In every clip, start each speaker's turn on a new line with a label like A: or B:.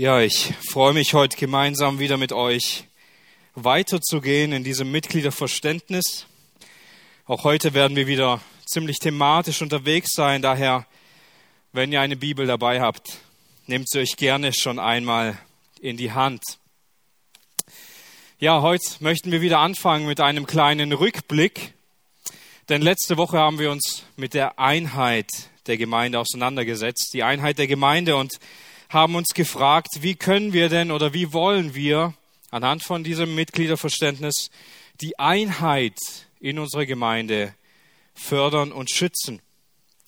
A: Ja, ich freue mich heute gemeinsam wieder mit euch weiterzugehen in diesem Mitgliederverständnis. Auch heute werden wir wieder ziemlich thematisch unterwegs sein. Daher, wenn ihr eine Bibel dabei habt, nehmt sie euch gerne schon einmal in die Hand. Ja, heute möchten wir wieder anfangen mit einem kleinen Rückblick. Denn letzte Woche haben wir uns mit der Einheit der Gemeinde auseinandergesetzt. Die Einheit der Gemeinde und haben uns gefragt, wie können wir denn oder wie wollen wir anhand von diesem Mitgliederverständnis die Einheit in unserer Gemeinde fördern und schützen.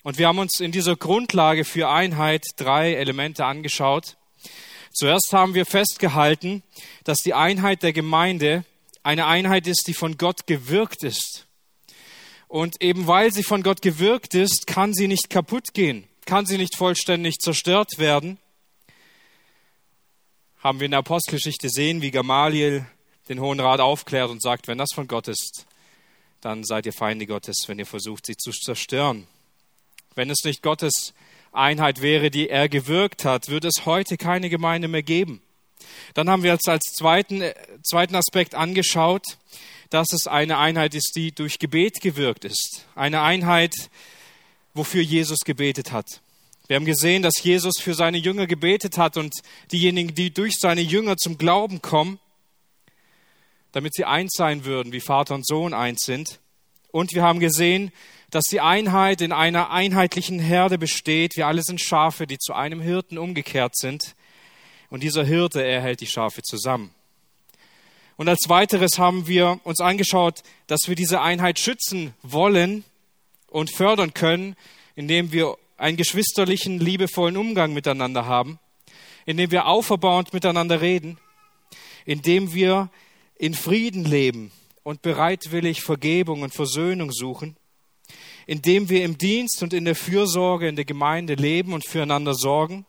A: Und wir haben uns in dieser Grundlage für Einheit drei Elemente angeschaut. Zuerst haben wir festgehalten, dass die Einheit der Gemeinde eine Einheit ist, die von Gott gewirkt ist. Und eben weil sie von Gott gewirkt ist, kann sie nicht kaputt gehen, kann sie nicht vollständig zerstört werden haben wir in der Apostelgeschichte sehen, wie Gamaliel den Hohen Rat aufklärt und sagt, wenn das von Gott ist, dann seid ihr Feinde Gottes, wenn ihr versucht, sie zu zerstören. Wenn es nicht Gottes Einheit wäre, die er gewirkt hat, würde es heute keine Gemeinde mehr geben. Dann haben wir uns als zweiten, zweiten Aspekt angeschaut, dass es eine Einheit ist, die durch Gebet gewirkt ist. Eine Einheit, wofür Jesus gebetet hat. Wir haben gesehen, dass Jesus für seine Jünger gebetet hat und diejenigen, die durch seine Jünger zum Glauben kommen, damit sie eins sein würden, wie Vater und Sohn eins sind. Und wir haben gesehen, dass die Einheit in einer einheitlichen Herde besteht. Wir alle sind Schafe, die zu einem Hirten umgekehrt sind. Und dieser Hirte, er hält die Schafe zusammen. Und als weiteres haben wir uns angeschaut, dass wir diese Einheit schützen wollen und fördern können, indem wir einen geschwisterlichen, liebevollen Umgang miteinander haben, indem wir auferbauend miteinander reden, indem wir in Frieden leben und bereitwillig Vergebung und Versöhnung suchen, indem wir im Dienst und in der Fürsorge in der Gemeinde leben und füreinander sorgen,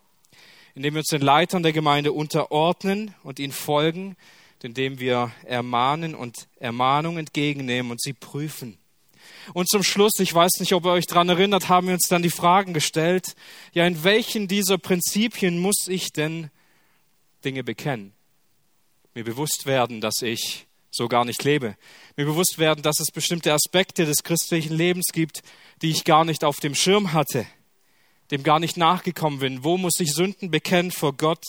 A: indem wir uns den Leitern der Gemeinde unterordnen und ihnen folgen, indem wir ermahnen und Ermahnung entgegennehmen und sie prüfen. Und zum Schluss, ich weiß nicht, ob ihr euch daran erinnert, haben wir uns dann die Fragen gestellt, ja, in welchen dieser Prinzipien muss ich denn Dinge bekennen? Mir bewusst werden, dass ich so gar nicht lebe. Mir bewusst werden, dass es bestimmte Aspekte des christlichen Lebens gibt, die ich gar nicht auf dem Schirm hatte, dem gar nicht nachgekommen bin. Wo muss ich Sünden bekennen vor Gott,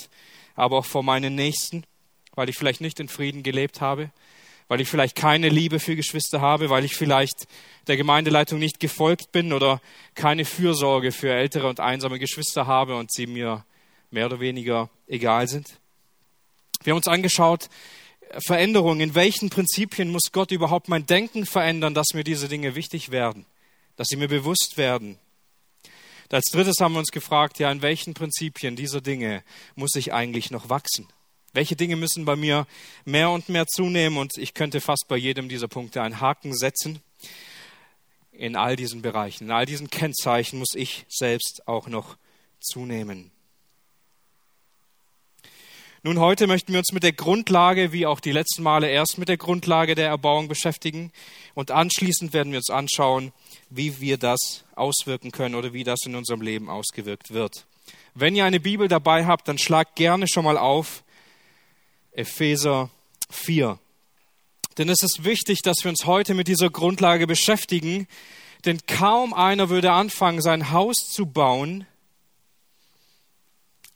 A: aber auch vor meinen Nächsten, weil ich vielleicht nicht in Frieden gelebt habe? Weil ich vielleicht keine Liebe für Geschwister habe, weil ich vielleicht der Gemeindeleitung nicht gefolgt bin oder keine Fürsorge für ältere und einsame Geschwister habe und sie mir mehr oder weniger egal sind. Wir haben uns angeschaut, Veränderungen, in welchen Prinzipien muss Gott überhaupt mein Denken verändern, dass mir diese Dinge wichtig werden, dass sie mir bewusst werden. Als drittes haben wir uns gefragt, ja, in welchen Prinzipien dieser Dinge muss ich eigentlich noch wachsen? Welche Dinge müssen bei mir mehr und mehr zunehmen? Und ich könnte fast bei jedem dieser Punkte einen Haken setzen. In all diesen Bereichen, in all diesen Kennzeichen muss ich selbst auch noch zunehmen. Nun, heute möchten wir uns mit der Grundlage, wie auch die letzten Male, erst mit der Grundlage der Erbauung beschäftigen und anschließend werden wir uns anschauen, wie wir das auswirken können oder wie das in unserem Leben ausgewirkt wird. Wenn ihr eine Bibel dabei habt, dann schlagt gerne schon mal auf Epheser 4. Denn es ist wichtig, dass wir uns heute mit dieser Grundlage beschäftigen, denn kaum einer würde anfangen, sein Haus zu bauen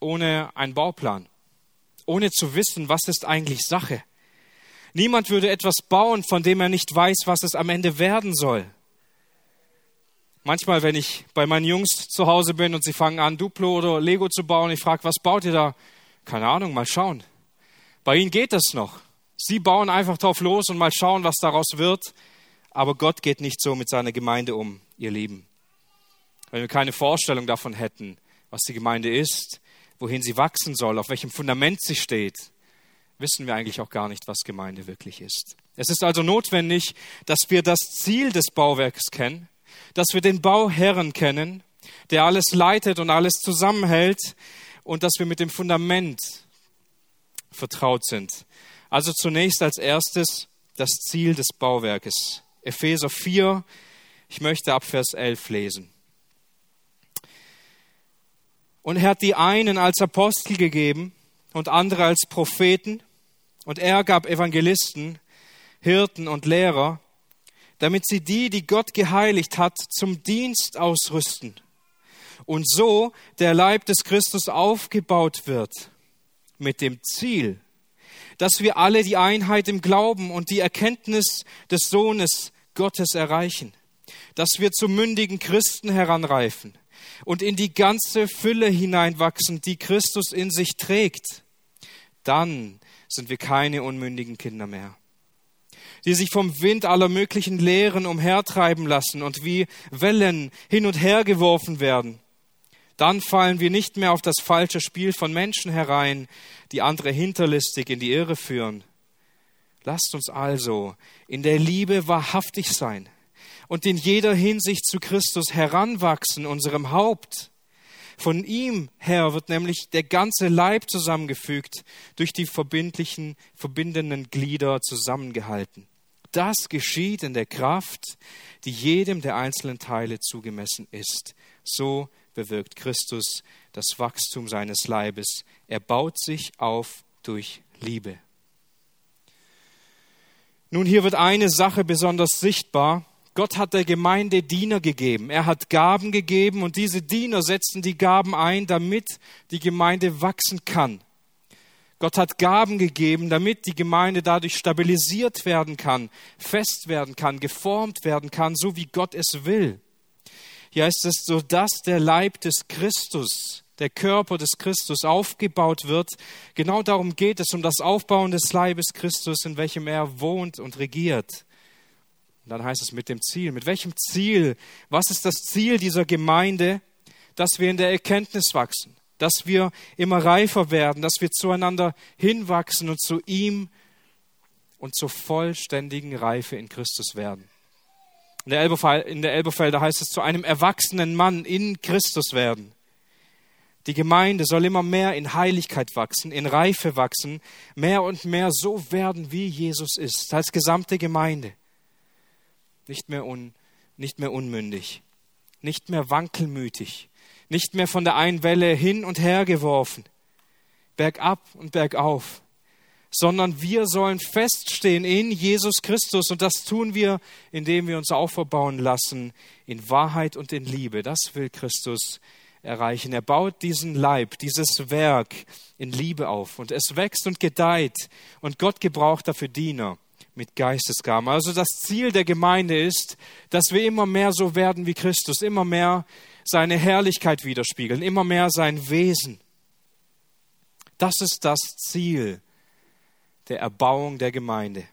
A: ohne einen Bauplan, ohne zu wissen, was ist eigentlich Sache. Niemand würde etwas bauen, von dem er nicht weiß, was es am Ende werden soll. Manchmal, wenn ich bei meinen Jungs zu Hause bin und sie fangen an, Duplo oder Lego zu bauen, ich frage, was baut ihr da? Keine Ahnung, mal schauen. Bei ihnen geht das noch. Sie bauen einfach drauf los und mal schauen, was daraus wird. Aber Gott geht nicht so mit seiner Gemeinde um, ihr Lieben. Wenn wir keine Vorstellung davon hätten, was die Gemeinde ist, wohin sie wachsen soll, auf welchem Fundament sie steht, wissen wir eigentlich auch gar nicht, was Gemeinde wirklich ist. Es ist also notwendig, dass wir das Ziel des Bauwerks kennen, dass wir den Bauherren kennen, der alles leitet und alles zusammenhält und dass wir mit dem Fundament vertraut sind. Also zunächst als erstes das Ziel des Bauwerkes. Epheser 4, ich möchte ab Vers 11 lesen. Und er hat die einen als Apostel gegeben und andere als Propheten und er gab Evangelisten, Hirten und Lehrer, damit sie die, die Gott geheiligt hat, zum Dienst ausrüsten und so der Leib des Christus aufgebaut wird mit dem Ziel, dass wir alle die Einheit im Glauben und die Erkenntnis des Sohnes Gottes erreichen, dass wir zu mündigen Christen heranreifen und in die ganze Fülle hineinwachsen, die Christus in sich trägt. Dann sind wir keine unmündigen Kinder mehr, die sich vom Wind aller möglichen Lehren umhertreiben lassen und wie Wellen hin und her geworfen werden dann fallen wir nicht mehr auf das falsche Spiel von Menschen herein, die andere hinterlistig in die Irre führen. Lasst uns also in der Liebe wahrhaftig sein und in jeder Hinsicht zu Christus heranwachsen, unserem Haupt. Von ihm her wird nämlich der ganze Leib zusammengefügt, durch die verbindlichen, verbindenden Glieder zusammengehalten. Das geschieht in der Kraft, die jedem der einzelnen Teile zugemessen ist. So bewirkt Christus das Wachstum seines Leibes. Er baut sich auf durch Liebe. Nun, hier wird eine Sache besonders sichtbar. Gott hat der Gemeinde Diener gegeben. Er hat Gaben gegeben und diese Diener setzen die Gaben ein, damit die Gemeinde wachsen kann. Gott hat Gaben gegeben, damit die Gemeinde dadurch stabilisiert werden kann, fest werden kann, geformt werden kann, so wie Gott es will. Hier heißt es, so dass der Leib des Christus, der Körper des Christus aufgebaut wird. Genau darum geht es, um das Aufbauen des Leibes Christus, in welchem er wohnt und regiert. Und dann heißt es mit dem Ziel. Mit welchem Ziel? Was ist das Ziel dieser Gemeinde? Dass wir in der Erkenntnis wachsen, dass wir immer reifer werden, dass wir zueinander hinwachsen und zu ihm und zur vollständigen Reife in Christus werden. In der, Elberfelder heißt es, zu einem erwachsenen Mann in Christus werden. Die Gemeinde soll immer mehr in Heiligkeit wachsen, in Reife wachsen, mehr und mehr so werden, wie Jesus ist, als gesamte Gemeinde. Nicht mehr, un, nicht mehr unmündig, nicht mehr wankelmütig, nicht mehr von der einen Welle hin und her geworfen, bergab und bergauf, sondern wir sollen feststehen in Jesus Christus und das tun wir, indem wir uns auferbauen lassen in Wahrheit und in Liebe. Das will Christus erreichen. Er baut diesen Leib, dieses Werk in Liebe auf und es wächst und gedeiht und Gott gebraucht dafür Diener mit Geistesgaben. Also das Ziel der Gemeinde ist, dass wir immer mehr so werden wie Christus, immer mehr seine Herrlichkeit widerspiegeln, immer mehr sein Wesen. Das ist das Ziel der Erbauung der Gemeinde.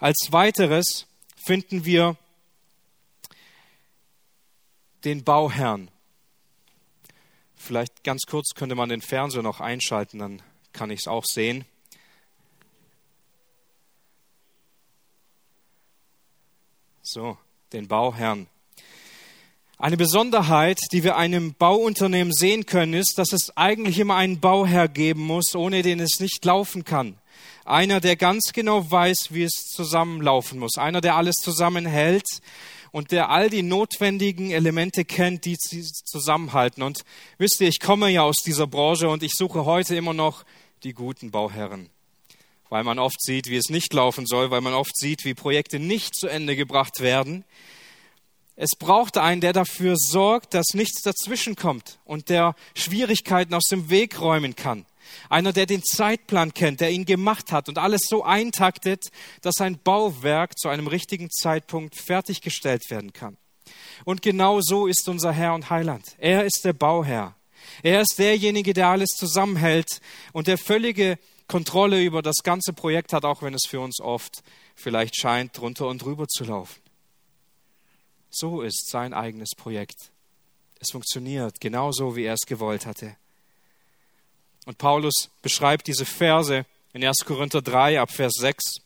A: Als weiteres finden wir den Bauherrn. Vielleicht ganz kurz könnte man den Fernseher noch einschalten, dann kann ich es auch sehen. So, den Bauherrn. Eine Besonderheit, die wir einem Bauunternehmen sehen können, ist, dass es eigentlich immer einen Bauherr geben muss, ohne den es nicht laufen kann. Einer, der ganz genau weiß, wie es zusammenlaufen muss. Einer, der alles zusammenhält und der all die notwendigen Elemente kennt, die sie zusammenhalten. Und wisst ihr, ich komme ja aus dieser Branche und ich suche heute immer noch die guten Bauherren. Weil man oft sieht, wie es nicht laufen soll, weil man oft sieht, wie Projekte nicht zu Ende gebracht werden. Es braucht einen, der dafür sorgt, dass nichts dazwischen kommt und der Schwierigkeiten aus dem Weg räumen kann. Einer, der den Zeitplan kennt, der ihn gemacht hat und alles so eintaktet, dass ein Bauwerk zu einem richtigen Zeitpunkt fertiggestellt werden kann. Und genau so ist unser Herr und Heiland. Er ist der Bauherr. Er ist derjenige, der alles zusammenhält und der völlige Kontrolle über das ganze Projekt hat, auch wenn es für uns oft vielleicht scheint, drunter und drüber zu laufen. So ist sein eigenes Projekt. Es funktioniert genauso, wie er es gewollt hatte. Und Paulus beschreibt diese Verse in 1. Korinther 3 ab Vers 6.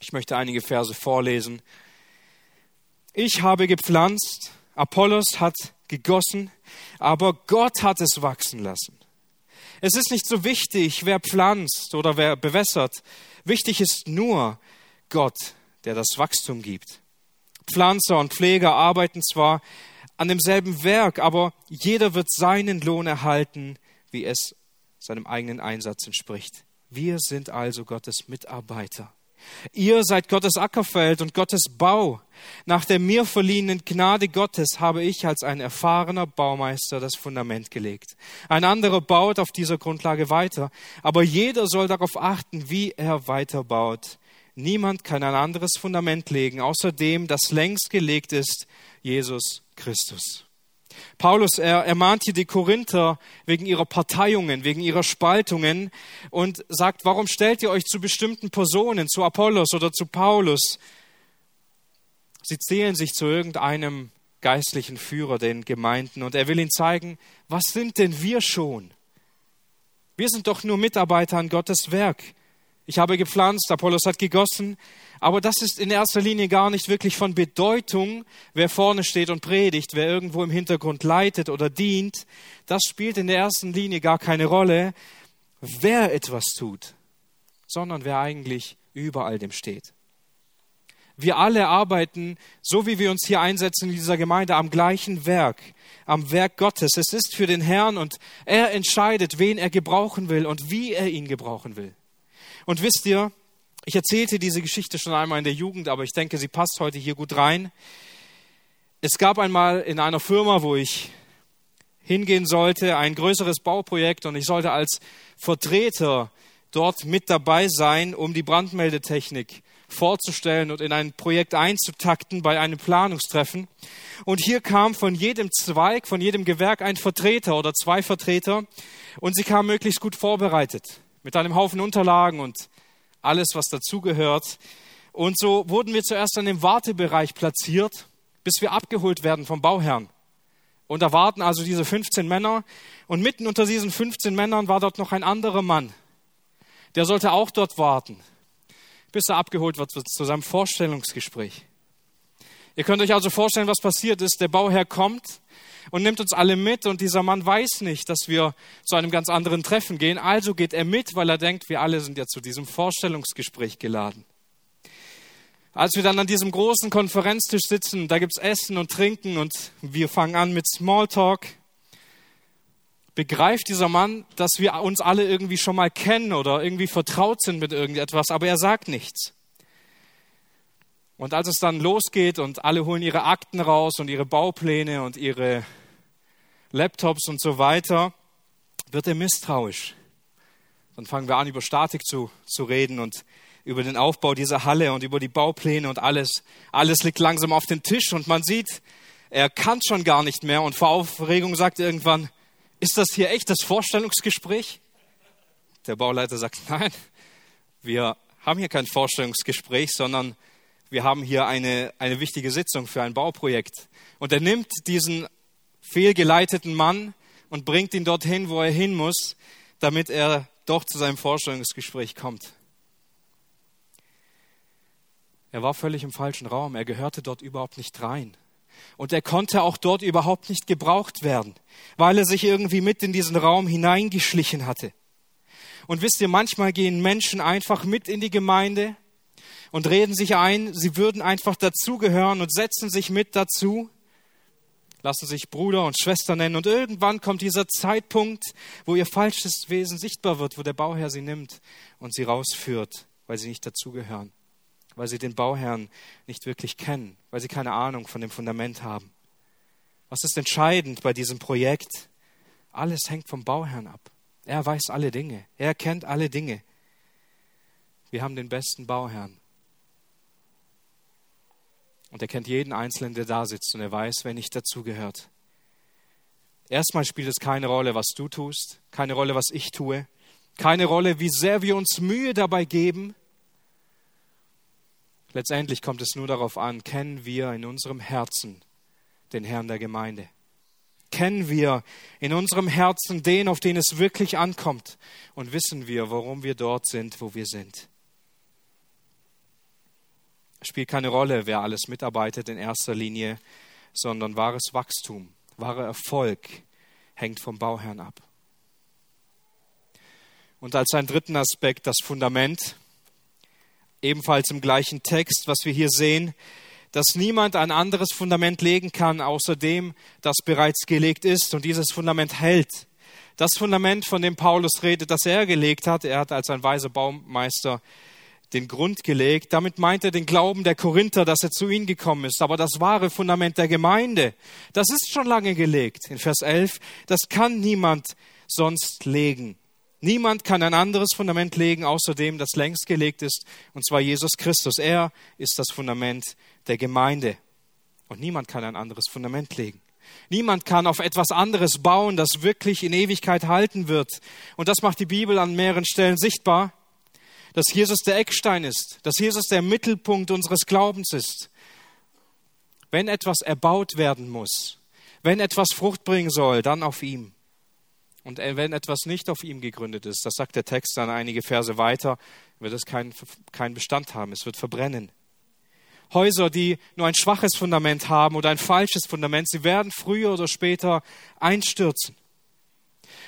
A: Ich möchte einige Verse vorlesen. Ich habe gepflanzt, Apollos hat gegossen, aber Gott hat es wachsen lassen. Es ist nicht so wichtig, wer pflanzt oder wer bewässert. Wichtig ist nur Gott, der das Wachstum gibt. Pflanzer und Pfleger arbeiten zwar an demselben Werk, aber jeder wird seinen Lohn erhalten, wie es seinem eigenen Einsatz entspricht. Wir sind also Gottes Mitarbeiter. Ihr seid Gottes Ackerfeld und Gottes Bau. Nach der mir verliehenen Gnade Gottes habe ich als ein erfahrener Baumeister das Fundament gelegt. Ein anderer baut auf dieser Grundlage weiter, aber jeder soll darauf achten, wie er weiterbaut. Niemand kann ein anderes Fundament legen, außer dem, das längst gelegt ist, Jesus Christus. Paulus er ermahnt hier die Korinther wegen ihrer Parteiungen, wegen ihrer Spaltungen und sagt, warum stellt ihr euch zu bestimmten Personen, zu Apollos oder zu Paulus? Sie zählen sich zu irgendeinem geistlichen Führer, den Gemeinden, und er will ihnen zeigen, was sind denn wir schon? Wir sind doch nur Mitarbeiter an Gottes Werk. Ich habe gepflanzt, Apollos hat gegossen, aber das ist in erster Linie gar nicht wirklich von Bedeutung, wer vorne steht und predigt, wer irgendwo im Hintergrund leitet oder dient. Das spielt in der ersten Linie gar keine Rolle, wer etwas tut, sondern wer eigentlich über all dem steht. Wir alle arbeiten, so wie wir uns hier einsetzen in dieser Gemeinde, am gleichen Werk, am Werk Gottes. Es ist für den Herrn und er entscheidet, wen er gebrauchen will und wie er ihn gebrauchen will. Und wisst ihr, ich erzählte diese Geschichte schon einmal in der Jugend, aber ich denke, sie passt heute hier gut rein. Es gab einmal in einer Firma, wo ich hingehen sollte, ein größeres Bauprojekt und ich sollte als Vertreter dort mit dabei sein, um die Brandmeldetechnik vorzustellen und in ein Projekt einzutakten bei einem Planungstreffen. Und hier kam von jedem Zweig, von jedem Gewerk ein Vertreter oder zwei Vertreter und sie kamen möglichst gut vorbereitet mit einem Haufen Unterlagen und alles, was dazugehört. Und so wurden wir zuerst an dem Wartebereich platziert, bis wir abgeholt werden vom Bauherrn. Und da warten also diese 15 Männer. Und mitten unter diesen 15 Männern war dort noch ein anderer Mann. Der sollte auch dort warten, bis er abgeholt wird zu seinem Vorstellungsgespräch. Ihr könnt euch also vorstellen, was passiert ist. Der Bauherr kommt und nimmt uns alle mit und dieser Mann weiß nicht, dass wir zu einem ganz anderen Treffen gehen. Also geht er mit, weil er denkt, wir alle sind ja zu diesem Vorstellungsgespräch geladen. Als wir dann an diesem großen Konferenztisch sitzen, da gibt's Essen und Trinken und wir fangen an mit Smalltalk, begreift dieser Mann, dass wir uns alle irgendwie schon mal kennen oder irgendwie vertraut sind mit irgendetwas, aber er sagt nichts. Und als es dann losgeht und alle holen ihre Akten raus und ihre Baupläne und ihre Laptops und so weiter, wird er misstrauisch. Dann fangen wir an, über Statik zu, zu reden und über den Aufbau dieser Halle und über die Baupläne und alles. Alles liegt langsam auf dem Tisch und man sieht, er kann schon gar nicht mehr und vor Aufregung sagt er irgendwann, ist das hier echt das Vorstellungsgespräch? Der Bauleiter sagt, nein, wir haben hier kein Vorstellungsgespräch, sondern wir haben hier eine, eine wichtige Sitzung für ein Bauprojekt. Und er nimmt diesen fehlgeleiteten Mann und bringt ihn dorthin, wo er hin muss, damit er doch zu seinem Vorstellungsgespräch kommt. Er war völlig im falschen Raum. Er gehörte dort überhaupt nicht rein. Und er konnte auch dort überhaupt nicht gebraucht werden, weil er sich irgendwie mit in diesen Raum hineingeschlichen hatte. Und wisst ihr, manchmal gehen Menschen einfach mit in die Gemeinde und reden sich ein, sie würden einfach dazugehören und setzen sich mit dazu, lassen sich Bruder und Schwester nennen und irgendwann kommt dieser Zeitpunkt, wo ihr falsches Wesen sichtbar wird, wo der Bauherr sie nimmt und sie rausführt, weil sie nicht dazugehören, weil sie den Bauherrn nicht wirklich kennen, weil sie keine Ahnung von dem Fundament haben. Was ist entscheidend bei diesem Projekt? Alles hängt vom Bauherrn ab. Er weiß alle Dinge. Er kennt alle Dinge. Wir haben den besten Bauherrn. Und er kennt jeden Einzelnen, der da sitzt und er weiß, wer nicht dazugehört. Erstmal spielt es keine Rolle, was du tust, keine Rolle, was ich tue, keine Rolle, wie sehr wir uns Mühe dabei geben. Letztendlich kommt es nur darauf an, kennen wir in unserem Herzen den Herrn der Gemeinde? Kennen wir in unserem Herzen den, auf den es wirklich ankommt? Und wissen wir, warum wir dort sind, wo wir sind? Spielt keine Rolle, wer alles mitarbeitet in erster Linie, sondern wahres Wachstum, wahrer Erfolg hängt vom Bauherrn ab. Und als einen dritten Aspekt das Fundament, ebenfalls im gleichen Text, was wir hier sehen, dass niemand ein anderes Fundament legen kann, außer dem, das bereits gelegt ist und dieses Fundament hält. Das Fundament, von dem Paulus redet, das er gelegt hat, er hat als ein weiser Baumeister den Grund gelegt. Damit meint er den Glauben der Korinther, dass er zu ihnen gekommen ist. Aber das wahre Fundament der Gemeinde, das ist schon lange gelegt. In Vers 11, das kann niemand sonst legen. Niemand kann ein anderes Fundament legen, außer dem, das längst gelegt ist, und zwar Jesus Christus. Er ist das Fundament der Gemeinde. Und niemand kann ein anderes Fundament legen. Niemand kann auf etwas anderes bauen, das wirklich in Ewigkeit halten wird. Und das macht die Bibel an mehreren Stellen sichtbar, dass Jesus der Eckstein ist, dass Jesus der Mittelpunkt unseres Glaubens ist. Wenn etwas erbaut werden muss, wenn etwas Frucht bringen soll, dann auf ihm. Und wenn etwas nicht auf ihm gegründet ist, das sagt der Text dann einige Verse weiter, wird es keinen kein Bestand haben, es wird verbrennen. Häuser, die nur ein schwaches Fundament haben oder ein falsches Fundament, sie werden früher oder später einstürzen.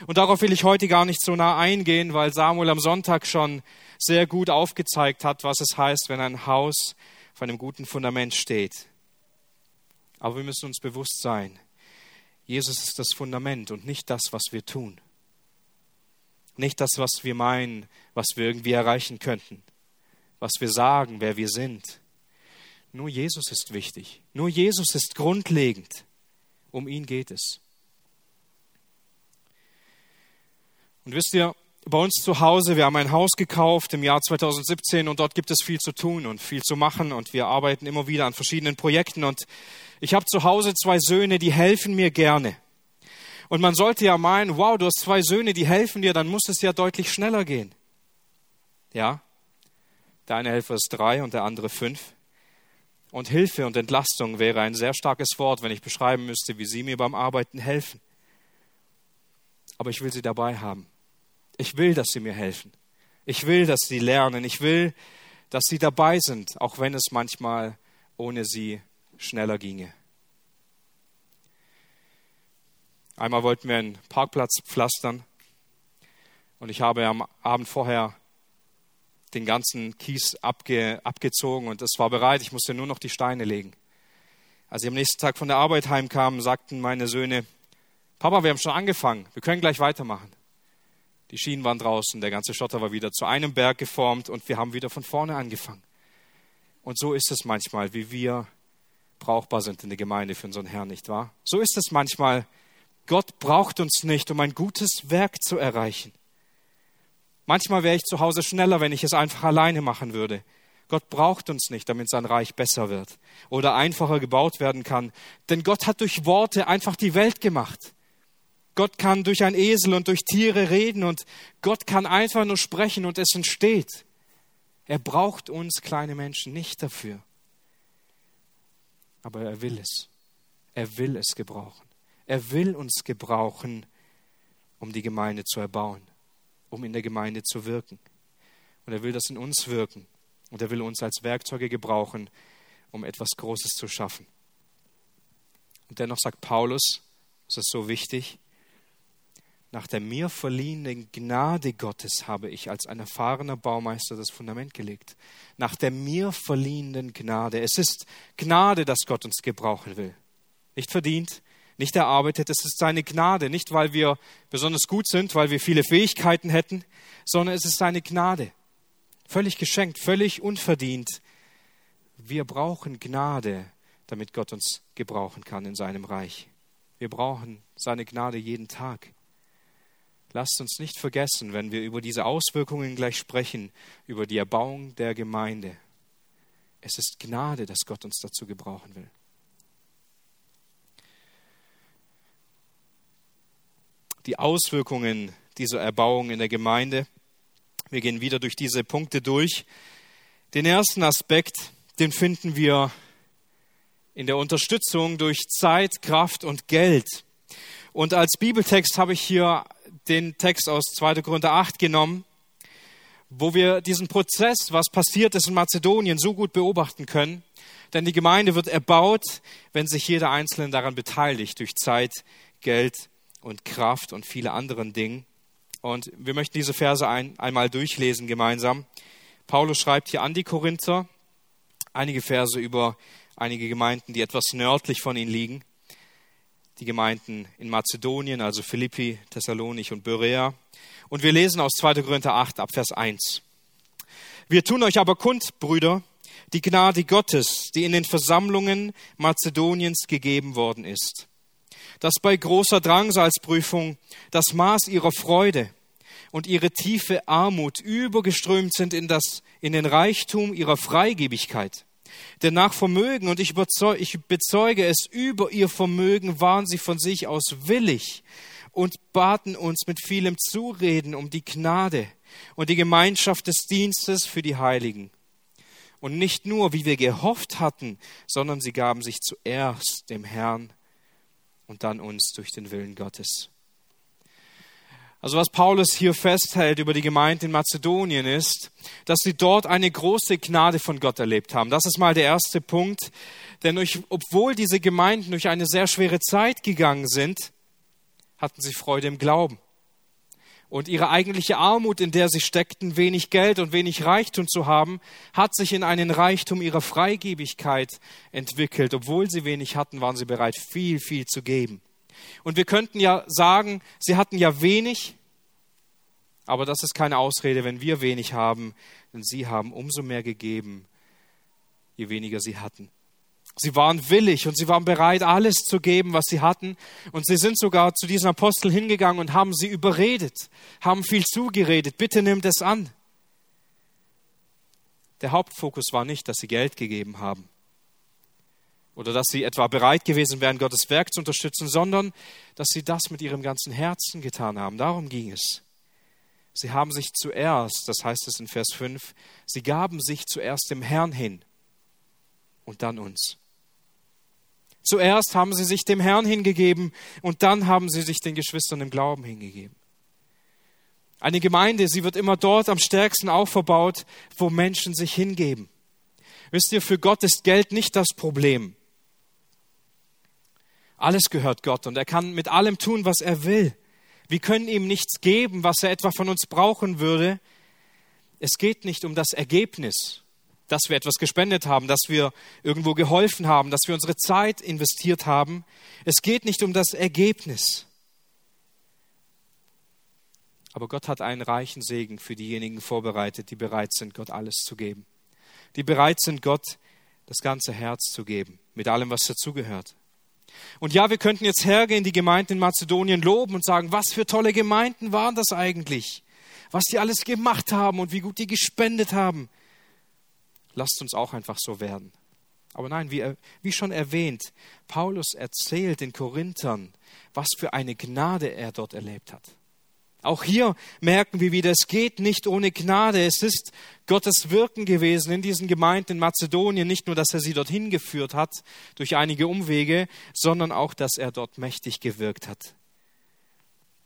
A: Und darauf will ich heute gar nicht so nah eingehen, weil Samuel am Sonntag schon sehr gut aufgezeigt hat, was es heißt, wenn ein Haus auf einem guten Fundament steht. Aber wir müssen uns bewusst sein, Jesus ist das Fundament und nicht das, was wir tun. Nicht das, was wir meinen, was wir irgendwie erreichen könnten, was wir sagen, wer wir sind. Nur Jesus ist wichtig. Nur Jesus ist grundlegend. Um ihn geht es. Und wisst ihr, bei uns zu Hause, wir haben ein Haus gekauft im Jahr 2017 und dort gibt es viel zu tun und viel zu machen und wir arbeiten immer wieder an verschiedenen Projekten und ich habe zu Hause zwei Söhne, die helfen mir gerne. Und man sollte ja meinen, wow, du hast zwei Söhne, die helfen dir, dann muss es ja deutlich schneller gehen. Ja, der eine Helfer ist drei und der andere fünf. Und Hilfe und Entlastung wäre ein sehr starkes Wort, wenn ich beschreiben müsste, wie Sie mir beim Arbeiten helfen. Aber ich will Sie dabei haben. Ich will, dass Sie mir helfen. Ich will, dass Sie lernen. Ich will, dass Sie dabei sind, auch wenn es manchmal ohne Sie schneller ginge. Einmal wollten wir einen Parkplatz pflastern und ich habe am Abend vorher den ganzen Kies abge, abgezogen und es war bereit, ich musste nur noch die Steine legen. Als ich am nächsten Tag von der Arbeit heimkam, sagten meine Söhne, Papa, wir haben schon angefangen, wir können gleich weitermachen. Die Schienen waren draußen, der ganze Schotter war wieder zu einem Berg geformt und wir haben wieder von vorne angefangen. Und so ist es manchmal, wie wir brauchbar sind in der Gemeinde für unseren Herrn, nicht wahr? So ist es manchmal. Gott braucht uns nicht, um ein gutes Werk zu erreichen. Manchmal wäre ich zu Hause schneller, wenn ich es einfach alleine machen würde. Gott braucht uns nicht, damit sein Reich besser wird oder einfacher gebaut werden kann. Denn Gott hat durch Worte einfach die Welt gemacht. Gott kann durch ein Esel und durch Tiere reden und Gott kann einfach nur sprechen und es entsteht. Er braucht uns kleine Menschen nicht dafür. Aber er will es. Er will es gebrauchen. Er will uns gebrauchen, um die Gemeinde zu erbauen um in der Gemeinde zu wirken. Und er will das in uns wirken. Und er will uns als Werkzeuge gebrauchen, um etwas Großes zu schaffen. Und dennoch sagt Paulus, es ist so wichtig, nach der mir verliehenen Gnade Gottes habe ich als ein erfahrener Baumeister das Fundament gelegt. Nach der mir verliehenen Gnade. Es ist Gnade, dass Gott uns gebrauchen will. Nicht verdient, nicht erarbeitet. Es ist seine Gnade, nicht weil wir besonders gut sind, weil wir viele Fähigkeiten hätten, sondern es ist seine Gnade. Völlig geschenkt, völlig unverdient. Wir brauchen Gnade, damit Gott uns gebrauchen kann in seinem Reich. Wir brauchen seine Gnade jeden Tag. Lasst uns nicht vergessen, wenn wir über diese Auswirkungen gleich sprechen, über die Erbauung der Gemeinde. Es ist Gnade, dass Gott uns dazu gebrauchen will. die Auswirkungen dieser Erbauung in der Gemeinde. Wir gehen wieder durch diese Punkte durch. Den ersten Aspekt, den finden wir in der Unterstützung durch Zeit, Kraft und Geld. Und als Bibeltext habe ich hier den Text aus 2. Korinther 8 genommen, wo wir diesen Prozess, was passiert ist in Mazedonien, so gut beobachten können. Denn die Gemeinde wird erbaut, wenn sich jeder Einzelne daran beteiligt, durch Zeit, Geld und Kraft und viele anderen Dingen. Und wir möchten diese Verse ein, einmal durchlesen gemeinsam. Paulus schreibt hier an die Korinther einige Verse über einige Gemeinden, die etwas nördlich von ihnen liegen. Die Gemeinden in Mazedonien, also Philippi, Thessalonich und Berea. Und wir lesen aus 2. Korinther 8 ab Vers 1. Wir tun euch aber kund, Brüder, die Gnade Gottes, die in den Versammlungen Mazedoniens gegeben worden ist, dass bei großer Drangsalsprüfung das Maß ihrer Freude und ihre tiefe Armut übergeströmt sind in, das, in den Reichtum ihrer Freigebigkeit. Denn nach Vermögen, und ich, ich bezeuge es, über ihr Vermögen waren sie von sich aus willig und baten uns mit vielem Zureden um die Gnade und die Gemeinschaft des Dienstes für die Heiligen. Und nicht nur, wie wir gehofft hatten, sondern sie gaben sich zuerst dem Herrn und dann uns durch den Willen Gottes. Also was Paulus hier festhält über die Gemeinde in Mazedonien ist, dass sie dort eine große Gnade von Gott erlebt haben. Das ist mal der erste Punkt. Denn obwohl diese Gemeinden durch eine sehr schwere Zeit gegangen sind, hatten sie Freude im Glauben. Und ihre eigentliche Armut, in der sie steckten, wenig Geld und wenig Reichtum zu haben, hat sich in einen Reichtum ihrer Freigebigkeit entwickelt. Obwohl sie wenig hatten, waren sie bereit, viel, viel zu geben. Und wir könnten ja sagen, sie hatten ja wenig, aber das ist keine Ausrede, wenn wir wenig haben, denn sie haben umso mehr gegeben, je weniger sie hatten. Sie waren willig und sie waren bereit, alles zu geben, was sie hatten. Und sie sind sogar zu diesen Aposteln hingegangen und haben sie überredet, haben viel zugeredet. Bitte nimmt es an. Der Hauptfokus war nicht, dass sie Geld gegeben haben oder dass sie etwa bereit gewesen wären, Gottes Werk zu unterstützen, sondern dass sie das mit ihrem ganzen Herzen getan haben. Darum ging es. Sie haben sich zuerst, das heißt es in Vers 5, sie gaben sich zuerst dem Herrn hin und dann uns. Zuerst haben sie sich dem Herrn hingegeben und dann haben sie sich den Geschwistern im Glauben hingegeben. Eine Gemeinde, sie wird immer dort am stärksten aufgebaut, wo Menschen sich hingeben. Wisst ihr, für Gott ist Geld nicht das Problem. Alles gehört Gott und er kann mit allem tun, was er will. Wir können ihm nichts geben, was er etwa von uns brauchen würde. Es geht nicht um das Ergebnis, dass wir etwas gespendet haben, dass wir irgendwo geholfen haben, dass wir unsere Zeit investiert haben. Es geht nicht um das Ergebnis. Aber Gott hat einen reichen Segen für diejenigen vorbereitet, die bereit sind, Gott alles zu geben. Die bereit sind, Gott das ganze Herz zu geben, mit allem, was dazugehört. Und ja, wir könnten jetzt hergehen, die Gemeinden in Mazedonien loben und sagen, was für tolle Gemeinden waren das eigentlich? Was die alles gemacht haben und wie gut die gespendet haben. Lasst uns auch einfach so werden. Aber nein, wie, wie schon erwähnt, Paulus erzählt den Korinthern, was für eine Gnade er dort erlebt hat. Auch hier merken wir wieder, es geht nicht ohne Gnade. Es ist Gottes Wirken gewesen in diesen Gemeinden in Mazedonien. Nicht nur, dass er sie dorthin geführt hat durch einige Umwege, sondern auch, dass er dort mächtig gewirkt hat.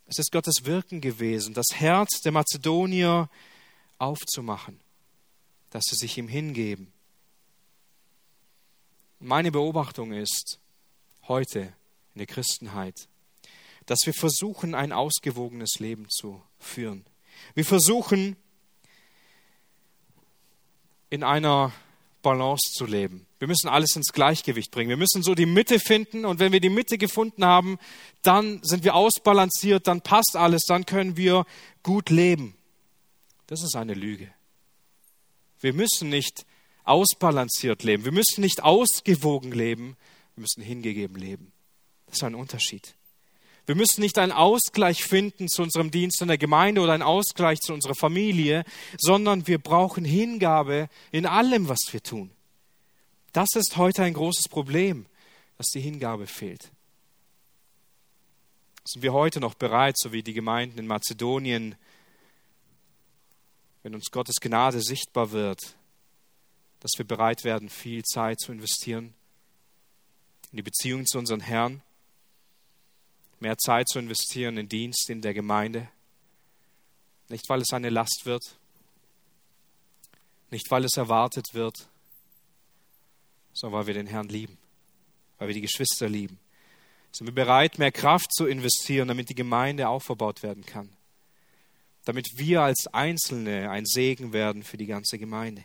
A: Es ist Gottes Wirken gewesen, das Herz der Mazedonier aufzumachen, dass sie sich ihm hingeben. Meine Beobachtung ist heute in der Christenheit, dass wir versuchen, ein ausgewogenes Leben zu führen. Wir versuchen, in einer Balance zu leben. Wir müssen alles ins Gleichgewicht bringen. Wir müssen so die Mitte finden und wenn wir die Mitte gefunden haben, dann sind wir ausbalanciert, dann passt alles, dann können wir gut leben. Das ist eine Lüge. Wir müssen nicht ausbalanciert leben. Wir müssen nicht ausgewogen leben. Wir müssen hingegeben leben. Das ist ein Unterschied. Wir müssen nicht einen Ausgleich finden zu unserem Dienst in der Gemeinde oder einen Ausgleich zu unserer Familie, sondern wir brauchen Hingabe in allem, was wir tun. Das ist heute ein großes Problem, dass die Hingabe fehlt. Sind wir heute noch bereit, so wie die Gemeinden in Mazedonien, wenn uns Gottes Gnade sichtbar wird, dass wir bereit werden, viel Zeit zu investieren in die Beziehung zu unserem Herrn? Mehr Zeit zu investieren in Dienst in der Gemeinde. Nicht, weil es eine Last wird, nicht, weil es erwartet wird, sondern weil wir den Herrn lieben, weil wir die Geschwister lieben. Sind wir bereit, mehr Kraft zu investieren, damit die Gemeinde aufgebaut werden kann? Damit wir als Einzelne ein Segen werden für die ganze Gemeinde.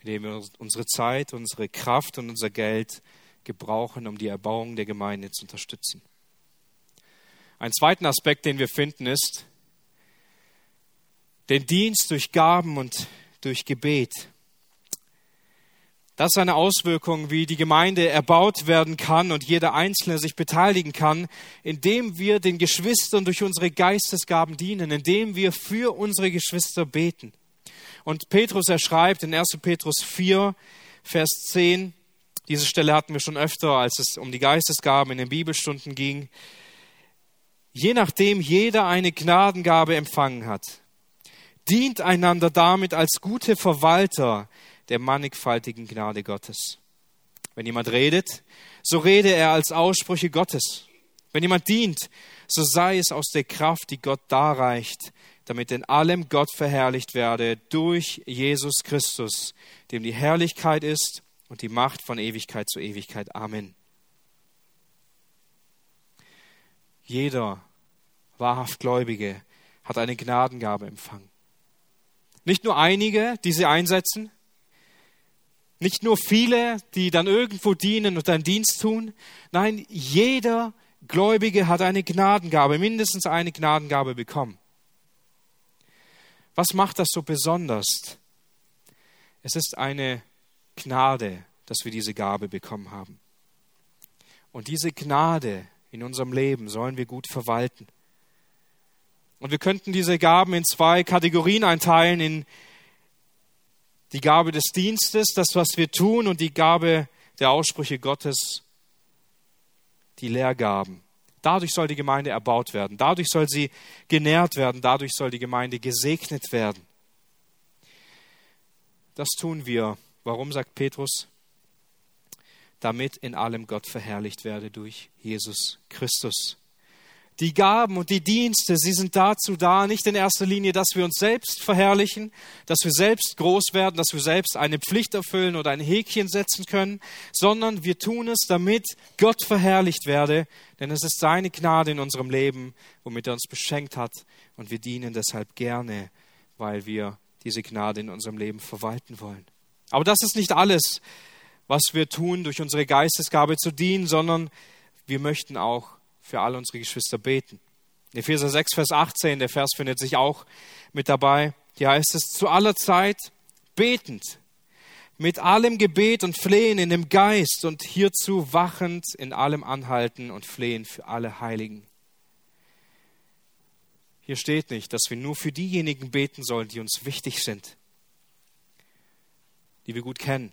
A: Indem wir unsere Zeit, unsere Kraft und unser Geld gebrauchen, um die Erbauung der Gemeinde zu unterstützen. Ein zweiten Aspekt, den wir finden, ist den Dienst durch Gaben und durch Gebet. Das ist eine Auswirkung, wie die Gemeinde erbaut werden kann und jeder Einzelne sich beteiligen kann, indem wir den Geschwistern durch unsere Geistesgaben dienen, indem wir für unsere Geschwister beten. Und Petrus, er schreibt in 1. Petrus 4, Vers 10, diese Stelle hatten wir schon öfter, als es um die Geistesgaben in den Bibelstunden ging. Je nachdem jeder eine Gnadengabe empfangen hat, dient einander damit als gute Verwalter der mannigfaltigen Gnade Gottes. Wenn jemand redet, so rede er als Aussprüche Gottes. Wenn jemand dient, so sei es aus der Kraft, die Gott darreicht, damit in allem Gott verherrlicht werde durch Jesus Christus, dem die Herrlichkeit ist und die Macht von Ewigkeit zu Ewigkeit. Amen. Jeder wahrhaft Gläubige hat eine Gnadengabe empfangen. Nicht nur einige, die sie einsetzen, nicht nur viele, die dann irgendwo dienen und einen Dienst tun. Nein, jeder Gläubige hat eine Gnadengabe, mindestens eine Gnadengabe bekommen. Was macht das so besonders? Es ist eine Gnade, dass wir diese Gabe bekommen haben. Und diese Gnade in unserem Leben sollen wir gut verwalten. Und wir könnten diese Gaben in zwei Kategorien einteilen, in die Gabe des Dienstes, das, was wir tun, und die Gabe der Aussprüche Gottes, die Lehrgaben. Dadurch soll die Gemeinde erbaut werden, dadurch soll sie genährt werden, dadurch soll die Gemeinde gesegnet werden. Das tun wir. Warum sagt Petrus? Damit in allem Gott verherrlicht werde durch Jesus Christus. Die Gaben und die Dienste, sie sind dazu da, nicht in erster Linie, dass wir uns selbst verherrlichen, dass wir selbst groß werden, dass wir selbst eine Pflicht erfüllen oder ein Häkchen setzen können, sondern wir tun es, damit Gott verherrlicht werde, denn es ist seine Gnade in unserem Leben, womit er uns beschenkt hat und wir dienen deshalb gerne, weil wir diese Gnade in unserem Leben verwalten wollen. Aber das ist nicht alles, was wir tun, durch unsere Geistesgabe zu dienen, sondern wir möchten auch für alle unsere Geschwister beten. In Epheser 6, Vers 18, der Vers findet sich auch mit dabei. Hier heißt es, zu aller Zeit betend, mit allem Gebet und Flehen in dem Geist und hierzu wachend in allem Anhalten und Flehen für alle Heiligen. Hier steht nicht, dass wir nur für diejenigen beten sollen, die uns wichtig sind, die wir gut kennen,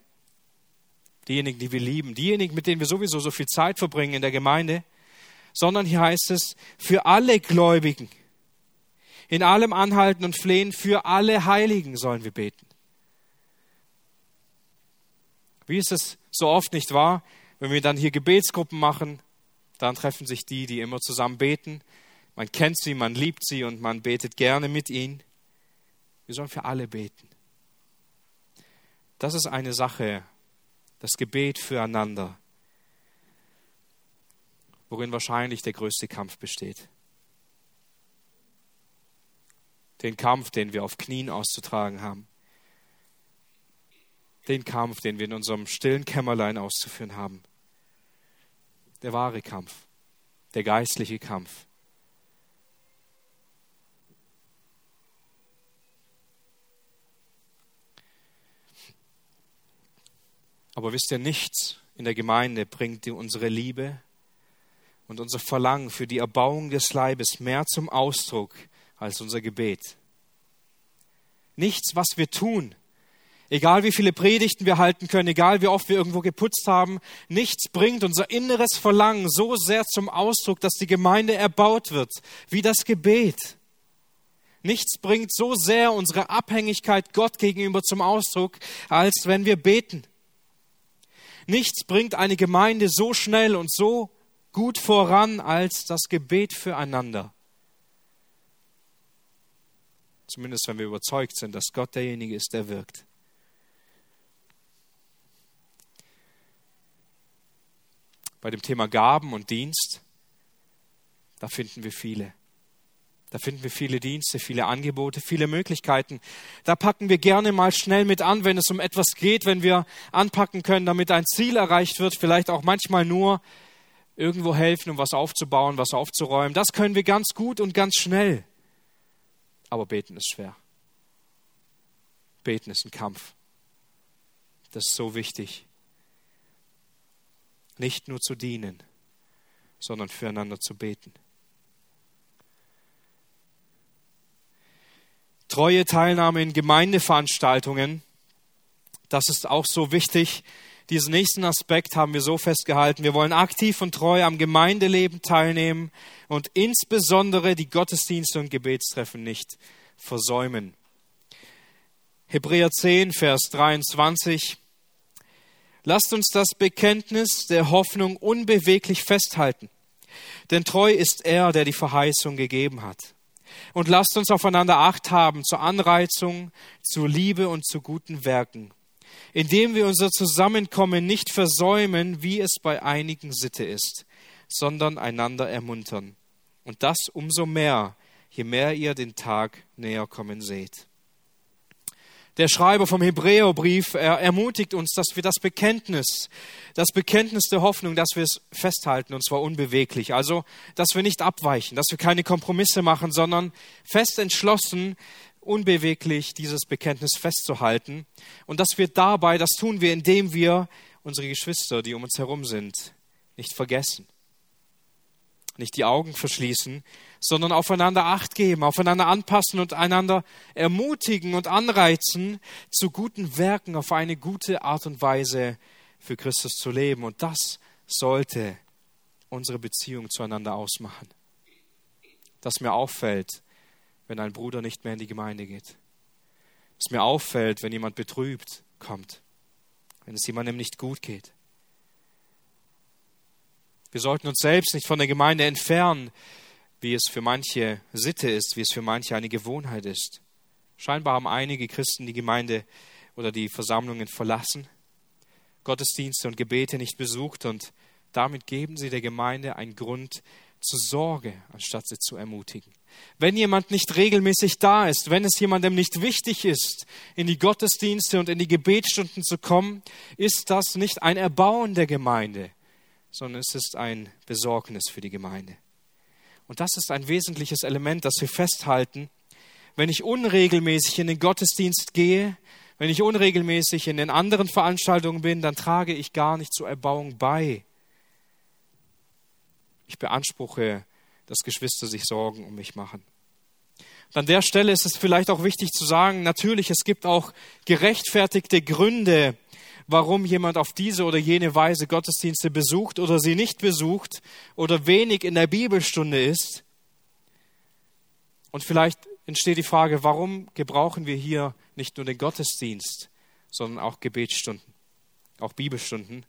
A: diejenigen, die wir lieben, diejenigen, mit denen wir sowieso so viel Zeit verbringen in der Gemeinde, sondern hier heißt es für alle Gläubigen. In allem Anhalten und Flehen für alle Heiligen sollen wir beten. Wie ist es so oft nicht wahr, wenn wir dann hier Gebetsgruppen machen, dann treffen sich die, die immer zusammen beten. Man kennt sie, man liebt sie und man betet gerne mit ihnen. Wir sollen für alle beten. Das ist eine Sache, das Gebet füreinander worin wahrscheinlich der größte Kampf besteht. Den Kampf, den wir auf Knien auszutragen haben. Den Kampf, den wir in unserem stillen Kämmerlein auszuführen haben. Der wahre Kampf, der geistliche Kampf. Aber wisst ihr, nichts in der Gemeinde bringt unsere Liebe und unser Verlangen für die Erbauung des Leibes mehr zum Ausdruck als unser Gebet. Nichts, was wir tun, egal wie viele Predigten wir halten können, egal wie oft wir irgendwo geputzt haben, nichts bringt unser inneres Verlangen so sehr zum Ausdruck, dass die Gemeinde erbaut wird, wie das Gebet. Nichts bringt so sehr unsere Abhängigkeit Gott gegenüber zum Ausdruck, als wenn wir beten. Nichts bringt eine Gemeinde so schnell und so gut voran als das Gebet füreinander. Zumindest wenn wir überzeugt sind, dass Gott derjenige ist, der wirkt. Bei dem Thema Gaben und Dienst, da finden wir viele. Da finden wir viele Dienste, viele Angebote, viele Möglichkeiten. Da packen wir gerne mal schnell mit an, wenn es um etwas geht, wenn wir anpacken können, damit ein Ziel erreicht wird, vielleicht auch manchmal nur irgendwo helfen, um was aufzubauen, was aufzuräumen. Das können wir ganz gut und ganz schnell. Aber beten ist schwer. Beten ist ein Kampf. Das ist so wichtig. Nicht nur zu dienen, sondern füreinander zu beten. Treue Teilnahme in Gemeindeveranstaltungen, das ist auch so wichtig. Diesen nächsten Aspekt haben wir so festgehalten. Wir wollen aktiv und treu am Gemeindeleben teilnehmen und insbesondere die Gottesdienste und Gebetstreffen nicht versäumen. Hebräer 10, Vers 23. Lasst uns das Bekenntnis der Hoffnung unbeweglich festhalten, denn treu ist er, der die Verheißung gegeben hat. Und lasst uns aufeinander Acht haben zur Anreizung, zur Liebe und zu guten Werken, indem wir unser Zusammenkommen nicht versäumen, wie es bei einigen Sitte ist, sondern einander ermuntern. Und das umso mehr, je mehr ihr den Tag näher kommen seht. Der Schreiber vom Hebräerbrief er ermutigt uns, dass wir das Bekenntnis, das Bekenntnis der Hoffnung, dass wir es festhalten und zwar unbeweglich. Also, dass wir nicht abweichen, dass wir keine Kompromisse machen, sondern fest entschlossen, unbeweglich dieses Bekenntnis festzuhalten und dass wir dabei, das tun wir, indem wir unsere Geschwister, die um uns herum sind, nicht vergessen nicht die Augen verschließen, sondern aufeinander Acht geben, aufeinander anpassen und einander ermutigen und anreizen, zu guten Werken auf eine gute Art und Weise für Christus zu leben. Und das sollte unsere Beziehung zueinander ausmachen. Dass mir auffällt, wenn ein Bruder nicht mehr in die Gemeinde geht. Dass mir auffällt, wenn jemand betrübt kommt. Wenn es jemandem nicht gut geht. Wir sollten uns selbst nicht von der Gemeinde entfernen, wie es für manche Sitte ist, wie es für manche eine Gewohnheit ist. Scheinbar haben einige Christen die Gemeinde oder die Versammlungen verlassen, Gottesdienste und Gebete nicht besucht und damit geben sie der Gemeinde einen Grund zur Sorge, anstatt sie zu ermutigen. Wenn jemand nicht regelmäßig da ist, wenn es jemandem nicht wichtig ist, in die Gottesdienste und in die Gebetsstunden zu kommen, ist das nicht ein Erbauen der Gemeinde, sondern es ist ein Besorgnis für die Gemeinde. Und das ist ein wesentliches Element, das wir festhalten. Wenn ich unregelmäßig in den Gottesdienst gehe, wenn ich unregelmäßig in den anderen Veranstaltungen bin, dann trage ich gar nicht zur Erbauung bei. Ich beanspruche, dass Geschwister sich Sorgen um mich machen. Und an der Stelle ist es vielleicht auch wichtig zu sagen, natürlich, es gibt auch gerechtfertigte Gründe, warum jemand auf diese oder jene Weise Gottesdienste besucht oder sie nicht besucht oder wenig in der Bibelstunde ist. Und vielleicht entsteht die Frage, warum gebrauchen wir hier nicht nur den Gottesdienst, sondern auch Gebetsstunden, auch Bibelstunden.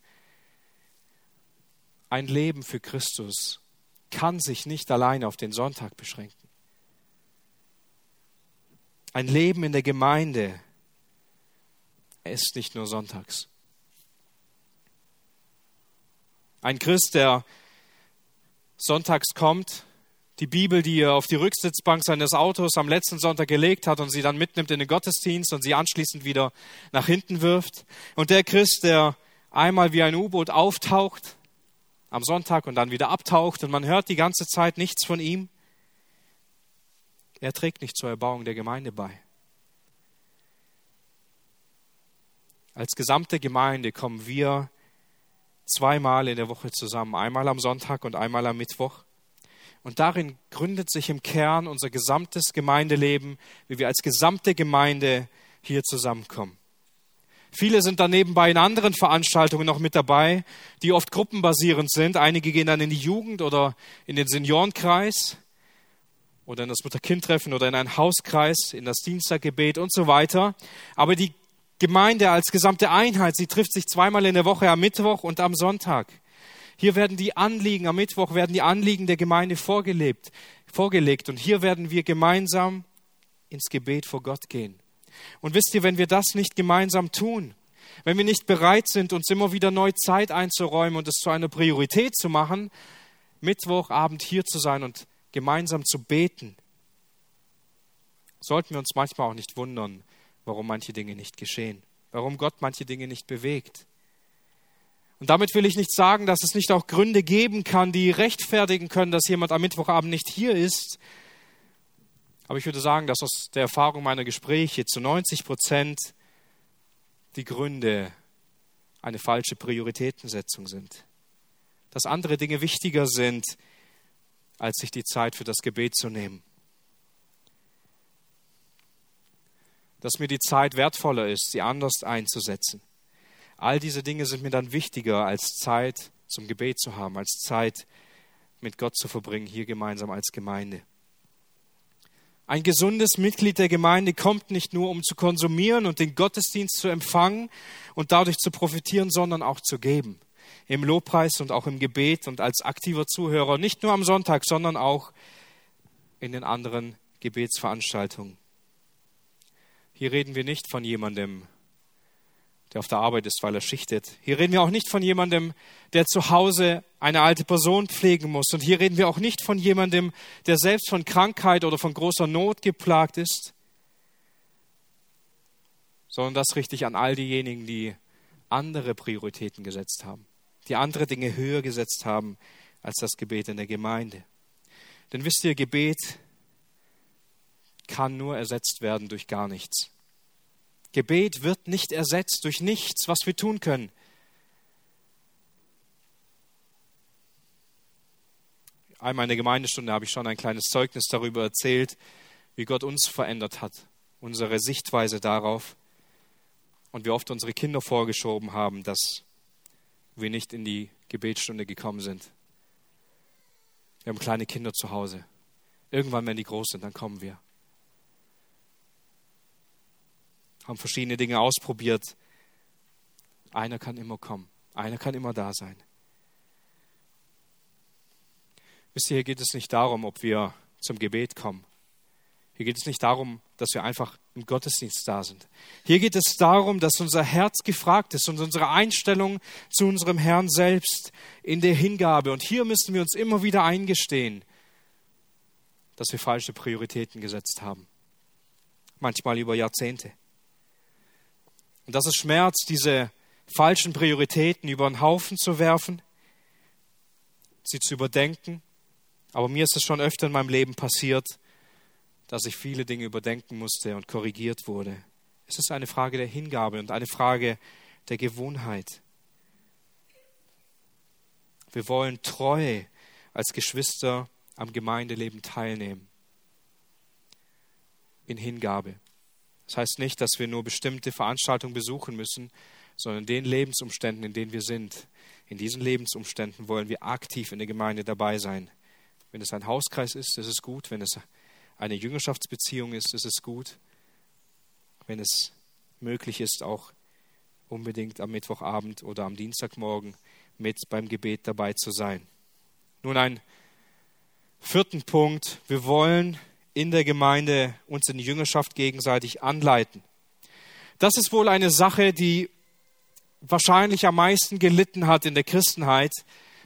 A: Ein Leben für Christus kann sich nicht alleine auf den Sonntag beschränken. Ein Leben in der Gemeinde er ist nicht nur sonntags. Ein Christ, der sonntags kommt, die Bibel, die er auf die Rücksitzbank seines Autos am letzten Sonntag gelegt hat und sie dann mitnimmt in den Gottesdienst und sie anschließend wieder nach hinten wirft. Und der Christ, der einmal wie ein U-Boot auftaucht am Sonntag und dann wieder abtaucht und man hört die ganze Zeit nichts von ihm, er trägt nicht zur Erbauung der Gemeinde bei. Als gesamte Gemeinde kommen wir zweimal in der Woche zusammen, einmal am Sonntag und einmal am Mittwoch. Und darin gründet sich im Kern unser gesamtes Gemeindeleben, wie wir als gesamte Gemeinde hier zusammenkommen. Viele sind dann nebenbei in anderen Veranstaltungen noch mit dabei, die oft gruppenbasierend sind. Einige gehen dann in die Jugend oder in den Seniorenkreis oder in das Mutter-Kind-Treffen oder in einen Hauskreis, in das Dienstaggebet und so weiter. Aber die Gemeinde als gesamte Einheit. Sie trifft sich zweimal in der Woche am Mittwoch und am Sonntag. Hier werden die Anliegen, am Mittwoch werden die Anliegen der Gemeinde vorgelebt, vorgelegt und hier werden wir gemeinsam ins Gebet vor Gott gehen. Und wisst ihr, wenn wir das nicht gemeinsam tun, wenn wir nicht bereit sind, uns immer wieder neu Zeit einzuräumen und es zu einer Priorität zu machen, Mittwochabend hier zu sein und gemeinsam zu beten, sollten wir uns manchmal auch nicht wundern, warum manche Dinge nicht geschehen, warum Gott manche Dinge nicht bewegt. Und damit will ich nicht sagen, dass es nicht auch Gründe geben kann, die rechtfertigen können, dass jemand am Mittwochabend nicht hier ist. Aber ich würde sagen, dass aus der Erfahrung meiner Gespräche zu 90 Prozent die Gründe eine falsche Prioritätensetzung sind. Dass andere Dinge wichtiger sind, als sich die Zeit für das Gebet zu nehmen. Dass mir die Zeit wertvoller ist, sie anders einzusetzen. All diese Dinge sind mir dann wichtiger, als Zeit zum Gebet zu haben, als Zeit mit Gott zu verbringen, hier gemeinsam als Gemeinde. Ein gesundes Mitglied der Gemeinde kommt nicht nur, um zu konsumieren und den Gottesdienst zu empfangen und dadurch zu profitieren, sondern auch zu geben. Im Lobpreis und auch im Gebet und als aktiver Zuhörer, nicht nur am Sonntag, sondern auch in den anderen Gebetsveranstaltungen. Hier reden wir nicht von jemandem, der auf der Arbeit ist, weil er schichtet. Hier reden wir auch nicht von jemandem, der zu Hause eine alte Person pflegen muss. Und hier reden wir auch nicht von jemandem, der selbst von Krankheit oder von großer Not geplagt ist, sondern das richte ich an all diejenigen, die andere Prioritäten gesetzt haben, die andere Dinge höher gesetzt haben als das Gebet in der Gemeinde. Denn wisst ihr, Gebet kann nur ersetzt werden durch gar nichts. Gebet wird nicht ersetzt durch nichts, was wir tun können. Einmal in der Gemeindestunde habe ich schon ein kleines Zeugnis darüber erzählt, wie Gott uns verändert hat, unsere Sichtweise darauf und wie oft unsere Kinder vorgeschoben haben, dass wir nicht in die Gebetsstunde gekommen sind. Wir haben kleine Kinder zu Hause. Irgendwann, wenn die groß sind, dann kommen wir. Haben verschiedene Dinge ausprobiert. Einer kann immer kommen, einer kann immer da sein. Wisst ihr, hier geht es nicht darum, ob wir zum Gebet kommen. Hier geht es nicht darum, dass wir einfach im Gottesdienst da sind. Hier geht es darum, dass unser Herz gefragt ist und unsere Einstellung zu unserem Herrn selbst in der Hingabe. Und hier müssen wir uns immer wieder eingestehen, dass wir falsche Prioritäten gesetzt haben. Manchmal über Jahrzehnte. Und dass es schmerzt, diese falschen Prioritäten über den Haufen zu werfen, sie zu überdenken. Aber mir ist es schon öfter in meinem Leben passiert, dass ich viele Dinge überdenken musste und korrigiert wurde. Es ist eine Frage der Hingabe und eine Frage der Gewohnheit. Wir wollen treu als Geschwister am Gemeindeleben teilnehmen. In Hingabe. Das heißt nicht, dass wir nur bestimmte Veranstaltungen besuchen müssen, sondern den Lebensumständen, in denen wir sind. In diesen Lebensumständen wollen wir aktiv in der Gemeinde dabei sein. Wenn es ein Hauskreis ist, ist es gut. Wenn es eine Jüngerschaftsbeziehung ist, ist es gut. Wenn es möglich ist, auch unbedingt am Mittwochabend oder am Dienstagmorgen mit beim Gebet dabei zu sein. Nun ein vierten Punkt. Wir wollen in der Gemeinde uns in Jüngerschaft gegenseitig anleiten. Das ist wohl eine Sache, die wahrscheinlich am meisten gelitten hat in der Christenheit.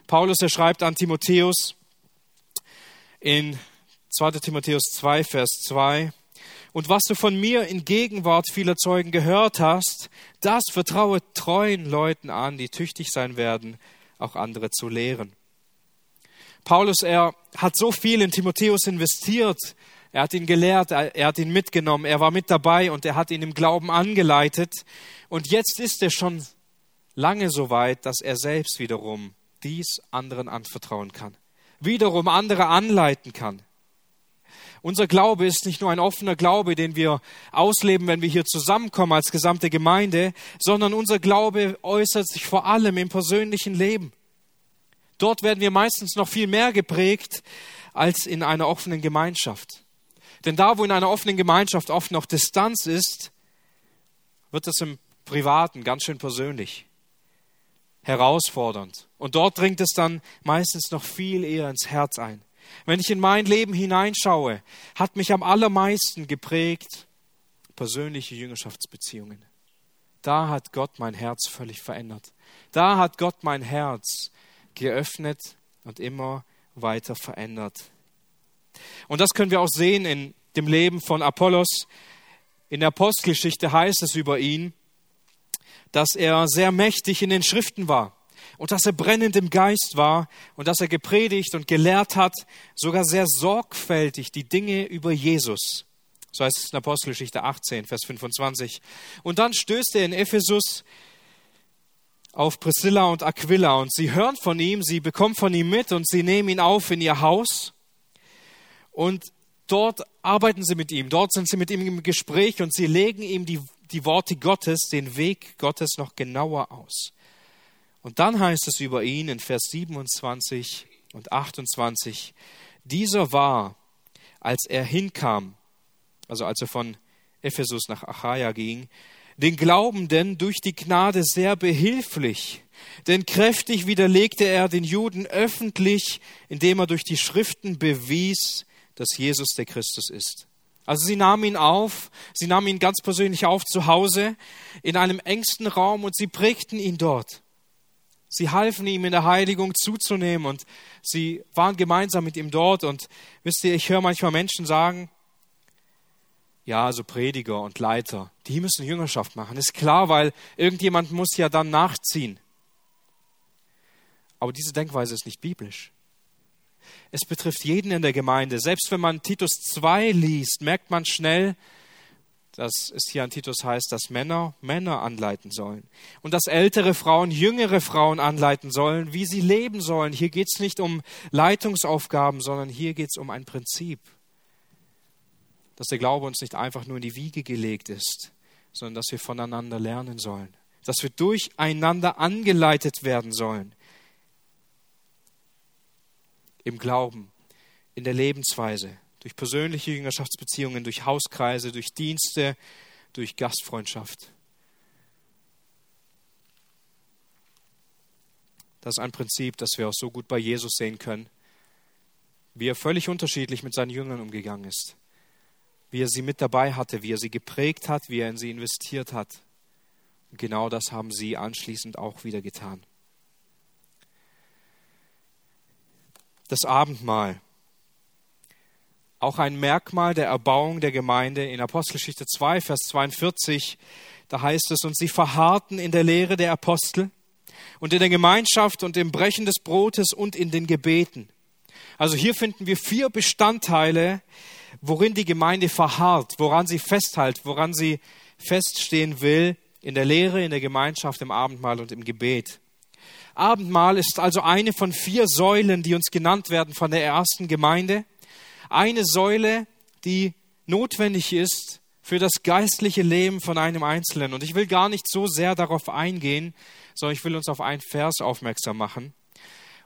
A: Paulus, er schreibt an Timotheus in 2. Timotheus 2, Vers 2, und was du von mir in Gegenwart vieler Zeugen gehört hast, das vertraue treuen Leuten an, die tüchtig sein werden, auch andere zu lehren. Paulus, er hat so viel in Timotheus investiert, er hat ihn gelehrt, er hat ihn mitgenommen, er war mit dabei und er hat ihn im Glauben angeleitet. Und jetzt ist er schon lange so weit, dass er selbst wiederum dies anderen anvertrauen kann, wiederum andere anleiten kann. Unser Glaube ist nicht nur ein offener Glaube, den wir ausleben, wenn wir hier zusammenkommen als gesamte Gemeinde, sondern unser Glaube äußert sich vor allem im persönlichen Leben. Dort werden wir meistens noch viel mehr geprägt als in einer offenen Gemeinschaft. Denn da, wo in einer offenen Gemeinschaft oft noch Distanz ist, wird es im Privaten ganz schön persönlich, herausfordernd. Und dort dringt es dann meistens noch viel eher ins Herz ein. Wenn ich in mein Leben hineinschaue, hat mich am allermeisten geprägt persönliche Jüngerschaftsbeziehungen. Da hat Gott mein Herz völlig verändert. Da hat Gott mein Herz geöffnet und immer weiter verändert. Und das können wir auch sehen in dem Leben von Apollos. In der Apostelgeschichte heißt es über ihn, dass er sehr mächtig in den Schriften war und dass er brennend im Geist war und dass er gepredigt und gelehrt hat, sogar sehr sorgfältig die Dinge über Jesus. So heißt es in Apostelgeschichte 18, Vers 25. Und dann stößt er in Ephesus auf Priscilla und Aquila und sie hören von ihm, sie bekommen von ihm mit und sie nehmen ihn auf in ihr Haus und dort arbeiten sie mit ihm, dort sind sie mit ihm im Gespräch und sie legen ihm die, die Worte Gottes, den Weg Gottes noch genauer aus. Und dann heißt es über ihn in Vers 27 und 28, dieser war, als er hinkam, also als er von Ephesus nach Achaia ging, den Glaubenden durch die Gnade sehr behilflich, denn kräftig widerlegte er den Juden öffentlich, indem er durch die Schriften bewies, dass Jesus der Christus ist. Also sie nahmen ihn auf, sie nahmen ihn ganz persönlich auf zu Hause in einem engsten Raum und sie prägten ihn dort. Sie halfen ihm in der Heiligung zuzunehmen und sie waren gemeinsam mit ihm dort. Und wisst ihr, ich höre manchmal Menschen sagen, ja, so Prediger und Leiter, die müssen Jüngerschaft machen. Ist klar, weil irgendjemand muss ja dann nachziehen. Aber diese Denkweise ist nicht biblisch. Es betrifft jeden in der Gemeinde. Selbst wenn man Titus 2 liest, merkt man schnell, dass es hier an Titus heißt, dass Männer Männer anleiten sollen und dass ältere Frauen jüngere Frauen anleiten sollen, wie sie leben sollen. Hier geht es nicht um Leitungsaufgaben, sondern hier geht es um ein Prinzip, dass der Glaube uns nicht einfach nur in die Wiege gelegt ist, sondern dass wir voneinander lernen sollen, dass wir durcheinander angeleitet werden sollen im Glauben, in der Lebensweise, durch persönliche Jüngerschaftsbeziehungen, durch Hauskreise, durch Dienste, durch Gastfreundschaft. Das ist ein Prinzip, das wir auch so gut bei Jesus sehen können, wie er völlig unterschiedlich mit seinen Jüngern umgegangen ist, wie er sie mit dabei hatte, wie er sie geprägt hat, wie er in sie investiert hat. Und genau das haben sie anschließend auch wieder getan. Das Abendmahl auch ein Merkmal der Erbauung der Gemeinde. In Apostelgeschichte 2, Vers 42, da heißt es, und sie verharrten in der Lehre der Apostel und in der Gemeinschaft und im Brechen des Brotes und in den Gebeten. Also hier finden wir vier Bestandteile, worin die Gemeinde verharrt, woran sie festhält, woran sie feststehen will, in der Lehre, in der Gemeinschaft, im Abendmahl und im Gebet. Abendmahl ist also eine von vier Säulen, die uns genannt werden von der ersten Gemeinde eine Säule, die notwendig ist für das geistliche Leben von einem Einzelnen. Und ich will gar nicht so sehr darauf eingehen, sondern ich will uns auf einen Vers aufmerksam machen.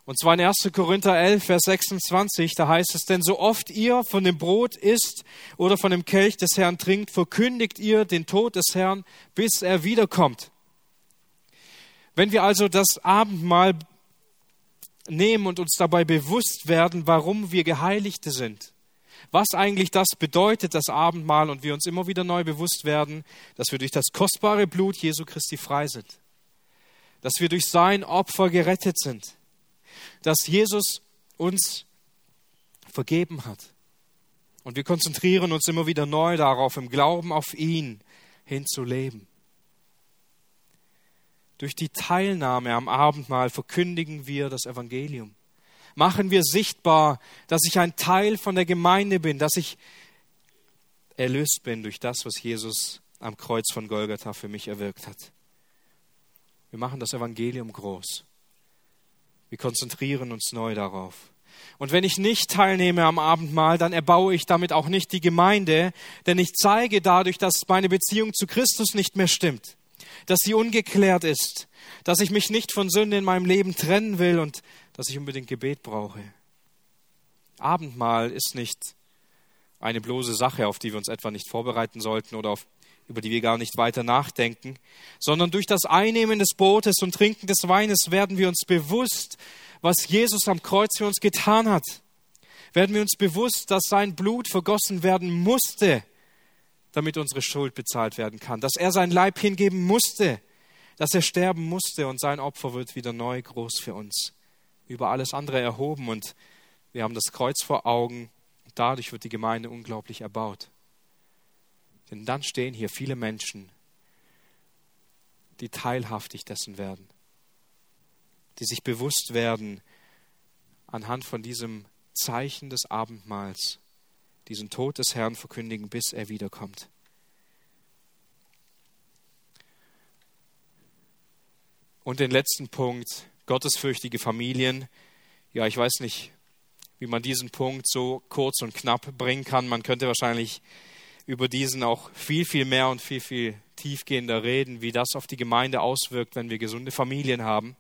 A: Und zwar in 1. Korinther 11, Vers 26, da heißt es, denn so oft ihr von dem Brot isst oder von dem Kelch des Herrn trinkt, verkündigt ihr den Tod des Herrn, bis er wiederkommt. Wenn wir also das Abendmahl nehmen und uns dabei bewusst werden, warum wir Geheiligte sind, was eigentlich das bedeutet, das Abendmahl, und wir uns immer wieder neu bewusst werden, dass wir durch das kostbare Blut Jesu Christi frei sind, dass wir durch sein Opfer gerettet sind, dass Jesus uns vergeben hat. Und wir konzentrieren uns immer wieder neu darauf, im Glauben auf ihn hinzuleben. Durch die Teilnahme am Abendmahl verkündigen wir das Evangelium machen wir sichtbar, dass ich ein Teil von der Gemeinde bin, dass ich erlöst bin durch das, was Jesus am Kreuz von Golgatha für mich erwirkt hat. Wir machen das Evangelium groß. Wir konzentrieren uns neu darauf. Und wenn ich nicht teilnehme am Abendmahl, dann erbaue ich damit auch nicht die Gemeinde, denn ich zeige dadurch, dass meine Beziehung zu Christus nicht mehr stimmt, dass sie ungeklärt ist, dass ich mich nicht von Sünde in meinem Leben trennen will und dass ich unbedingt Gebet brauche. Abendmahl ist nicht eine bloße Sache, auf die wir uns etwa nicht vorbereiten sollten oder auf, über die wir gar nicht weiter nachdenken, sondern durch das Einnehmen des Brotes und Trinken des Weines werden wir uns bewusst, was Jesus am Kreuz für uns getan hat. Werden wir uns bewusst, dass sein Blut vergossen werden musste, damit unsere Schuld bezahlt werden kann, dass er sein Leib hingeben musste, dass er sterben musste und sein Opfer wird wieder neu groß für uns über alles andere erhoben und wir haben das Kreuz vor Augen. dadurch wird die Gemeinde unglaublich erbaut. Denn dann stehen hier viele Menschen, die teilhaftig dessen werden, die sich bewusst werden anhand von diesem Zeichen des Abendmahls, diesen Tod des Herrn verkündigen, bis er wiederkommt. Und den letzten Punkt, gottesfürchtige Familien. Ja, ich weiß nicht, wie man diesen Punkt so kurz und knapp bringen kann. Man könnte wahrscheinlich über diesen auch viel, viel mehr und viel, viel tiefgehender reden, wie das auf die Gemeinde auswirkt, wenn wir gesunde Familien haben.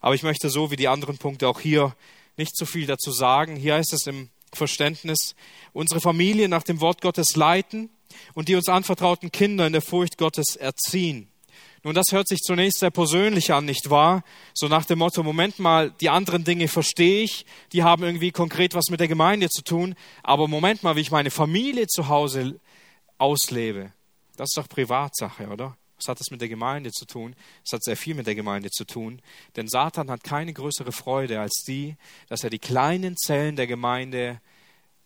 A: Aber ich möchte so wie die anderen Punkte auch hier nicht so viel dazu sagen. Hier heißt es im Verständnis, unsere Familie nach dem Wort Gottes leiten und die uns anvertrauten Kinder in der Furcht Gottes erziehen. Nun, das hört sich zunächst sehr persönlich an, nicht wahr? So nach dem Motto, Moment mal, die anderen Dinge verstehe ich, die haben irgendwie konkret was mit der Gemeinde zu tun, aber Moment mal, wie ich meine Familie zu Hause auslebe, das ist doch Privatsache, oder? Was hat das mit der Gemeinde zu tun? Es hat sehr viel mit der Gemeinde zu tun, denn Satan hat keine größere Freude als die, dass er die kleinen Zellen der Gemeinde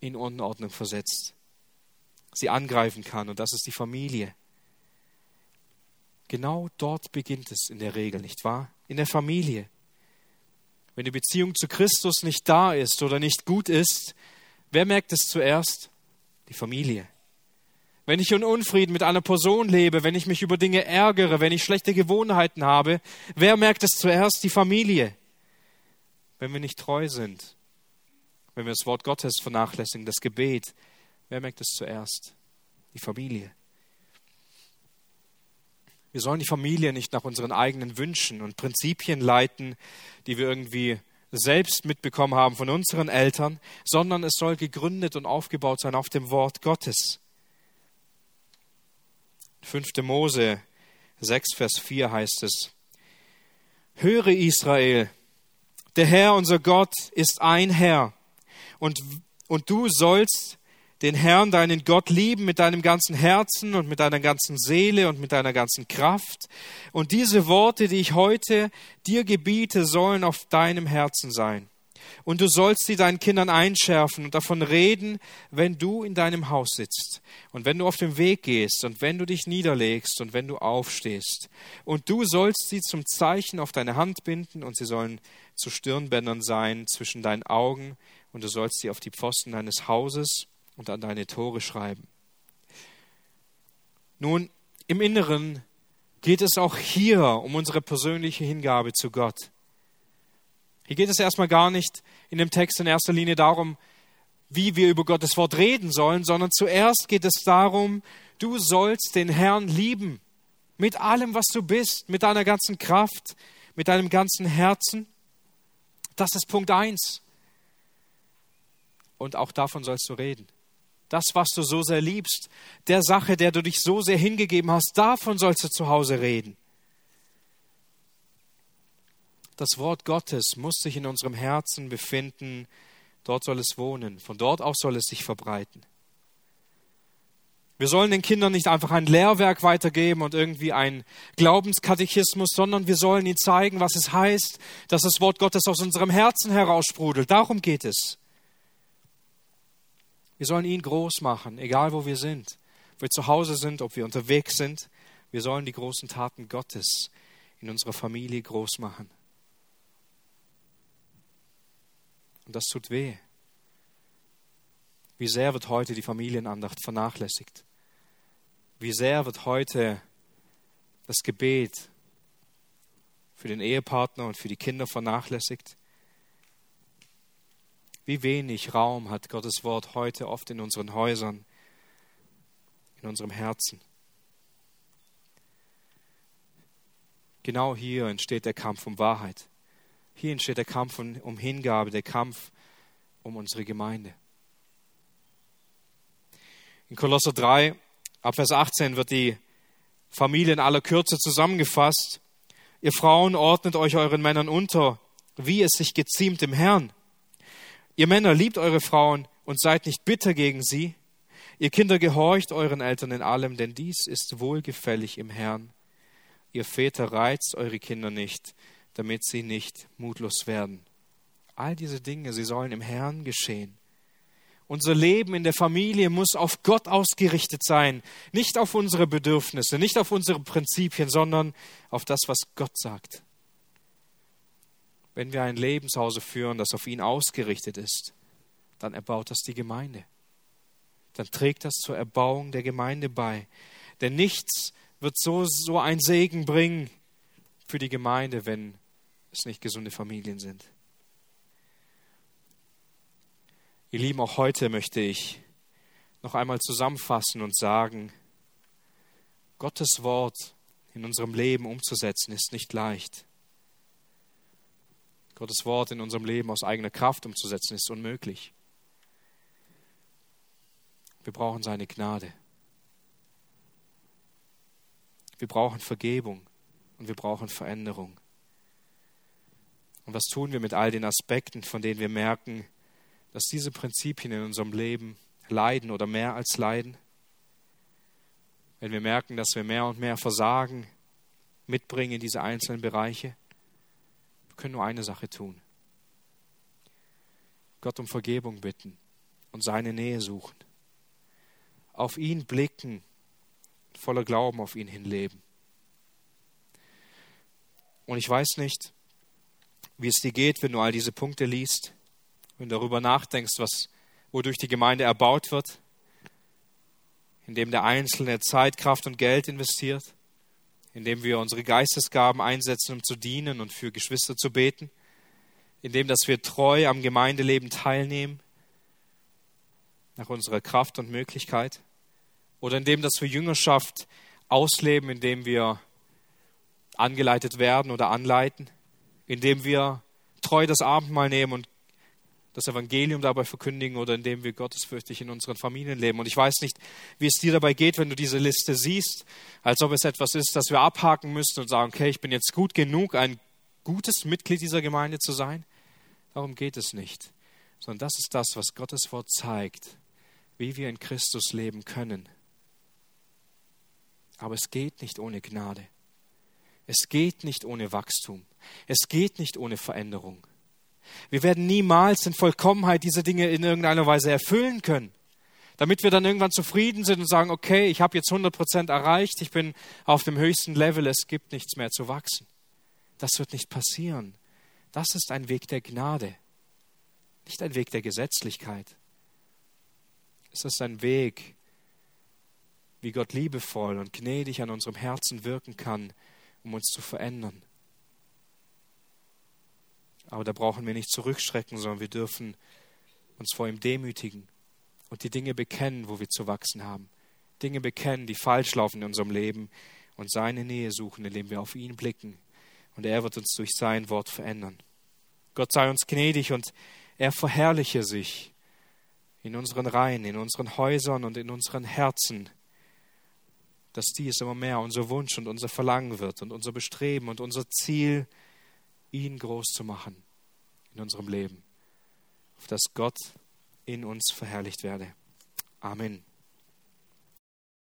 A: in Unordnung versetzt, sie angreifen kann, und das ist die Familie. Genau dort beginnt es in der Regel, nicht wahr? In der Familie. Wenn die Beziehung zu Christus nicht da ist oder nicht gut ist, wer merkt es zuerst? Die Familie. Wenn ich in Unfrieden mit einer Person lebe, wenn ich mich über Dinge ärgere, wenn ich schlechte Gewohnheiten habe, wer merkt es zuerst? Die Familie. Wenn wir nicht treu sind, wenn wir das Wort Gottes vernachlässigen, das Gebet, wer merkt es zuerst? Die Familie. Wir sollen die Familie nicht nach unseren eigenen Wünschen und Prinzipien leiten, die wir irgendwie selbst mitbekommen haben von unseren Eltern, sondern es soll gegründet und aufgebaut sein auf dem Wort Gottes. 5. Mose 6, Vers 4 heißt es, Höre Israel, der Herr unser Gott ist ein Herr, und, und du sollst den Herrn, deinen Gott lieben mit deinem ganzen Herzen und mit deiner ganzen Seele und mit deiner ganzen Kraft. Und diese Worte, die ich heute dir gebiete, sollen auf deinem Herzen sein. Und du sollst sie deinen Kindern einschärfen und davon reden, wenn du in deinem Haus sitzt und wenn du auf dem Weg gehst und wenn du dich niederlegst und wenn du aufstehst. Und du sollst sie zum Zeichen auf deine Hand binden und sie sollen zu Stirnbändern sein zwischen deinen Augen und du sollst sie auf die Pfosten deines Hauses und an deine Tore schreiben. Nun, im Inneren geht es auch hier um unsere persönliche Hingabe zu Gott. Hier geht es erstmal gar nicht in dem Text in erster Linie darum, wie wir über Gottes Wort reden sollen, sondern zuerst geht es darum, du sollst den Herrn lieben. Mit allem, was du bist, mit deiner ganzen Kraft, mit deinem ganzen Herzen. Das ist Punkt eins. Und auch davon sollst du reden. Das, was du so sehr liebst, der Sache, der du dich so sehr hingegeben hast, davon sollst du zu Hause reden. Das Wort Gottes muss sich in unserem Herzen befinden, dort soll es wohnen, von dort aus soll es sich verbreiten. Wir sollen den Kindern nicht einfach ein Lehrwerk weitergeben und irgendwie ein Glaubenskatechismus, sondern wir sollen ihnen zeigen, was es heißt, dass das Wort Gottes aus unserem Herzen heraussprudelt. Darum geht es. Wir sollen ihn groß machen, egal wo wir sind. Ob wir zu Hause sind, ob wir unterwegs sind. Wir sollen die großen Taten Gottes in unserer Familie groß machen. Und das tut weh. Wie sehr wird heute die Familienandacht vernachlässigt? Wie sehr wird heute das Gebet für den Ehepartner und für die Kinder vernachlässigt? Wie wenig Raum hat Gottes Wort heute oft in unseren Häusern, in unserem Herzen. Genau hier entsteht der Kampf um Wahrheit. Hier entsteht der Kampf um Hingabe, der Kampf um unsere Gemeinde. In Kolosser 3, ab Vers 18 wird die Familie in aller Kürze zusammengefasst. Ihr Frauen ordnet euch euren Männern unter, wie es sich geziemt im Herrn. Ihr Männer liebt eure Frauen und seid nicht bitter gegen sie. Ihr Kinder gehorcht euren Eltern in allem, denn dies ist wohlgefällig im Herrn. Ihr Väter reizt eure Kinder nicht, damit sie nicht mutlos werden. All diese Dinge, sie sollen im Herrn geschehen. Unser Leben in der Familie muss auf Gott ausgerichtet sein, nicht auf unsere Bedürfnisse, nicht auf unsere Prinzipien, sondern auf das, was Gott sagt. Wenn wir ein Lebenshause führen, das auf ihn ausgerichtet ist, dann erbaut das die Gemeinde. Dann trägt das zur Erbauung der Gemeinde bei. Denn nichts wird so, so ein Segen bringen für die Gemeinde, wenn es nicht gesunde Familien sind. Ihr Lieben, auch heute möchte ich noch einmal zusammenfassen und sagen, Gottes Wort in unserem Leben umzusetzen ist nicht leicht. Gottes Wort in unserem Leben aus eigener Kraft umzusetzen ist unmöglich. Wir brauchen seine Gnade. Wir brauchen Vergebung und wir brauchen Veränderung. Und was tun wir mit all den Aspekten, von denen wir merken, dass diese Prinzipien in unserem Leben leiden oder mehr als leiden? Wenn wir merken, dass wir mehr und mehr Versagen mitbringen in diese einzelnen Bereiche, wir können nur eine Sache tun. Gott um Vergebung bitten und seine Nähe suchen. Auf ihn blicken, voller Glauben auf ihn hinleben. Und ich weiß nicht, wie es dir geht, wenn du all diese Punkte liest, wenn du darüber nachdenkst, was, wodurch die Gemeinde erbaut wird, indem der Einzelne Zeit, Kraft und Geld investiert, indem wir unsere Geistesgaben einsetzen, um zu dienen und für Geschwister zu beten, indem dass wir treu am Gemeindeleben teilnehmen, nach unserer Kraft und Möglichkeit, oder indem dass wir Jüngerschaft ausleben, indem wir angeleitet werden oder anleiten, indem wir treu das Abendmahl nehmen und das Evangelium dabei verkündigen oder indem wir gottesfürchtig in unseren Familien leben. Und ich weiß nicht, wie es dir dabei geht, wenn du diese Liste siehst, als ob es etwas ist, das wir abhaken müssten und sagen, okay, ich bin jetzt gut genug, ein gutes Mitglied dieser Gemeinde zu sein. Darum geht es nicht, sondern das ist das, was Gottes Wort zeigt, wie wir in Christus leben können. Aber es geht nicht ohne Gnade. Es geht nicht ohne Wachstum. Es geht nicht ohne Veränderung. Wir werden niemals in Vollkommenheit diese Dinge in irgendeiner Weise erfüllen können. Damit wir dann irgendwann zufrieden sind und sagen, okay, ich habe jetzt 100 Prozent erreicht, ich bin auf dem höchsten Level, es gibt nichts mehr zu wachsen. Das wird nicht passieren. Das ist ein Weg der Gnade, nicht ein Weg der Gesetzlichkeit. Es ist ein Weg, wie Gott liebevoll und gnädig an unserem Herzen wirken kann, um uns zu verändern. Aber da brauchen wir nicht zurückschrecken, sondern wir dürfen uns vor ihm demütigen und die Dinge bekennen, wo wir zu wachsen haben. Dinge bekennen, die falsch laufen in unserem Leben und seine Nähe suchen, indem wir auf ihn blicken. Und er wird uns durch sein Wort verändern. Gott sei uns gnädig und er verherrliche sich in unseren Reihen, in unseren Häusern und in unseren Herzen dass dies immer mehr unser Wunsch und unser Verlangen wird und unser Bestreben und unser Ziel, ihn groß zu machen in unserem Leben, auf dass Gott in uns verherrlicht werde. Amen.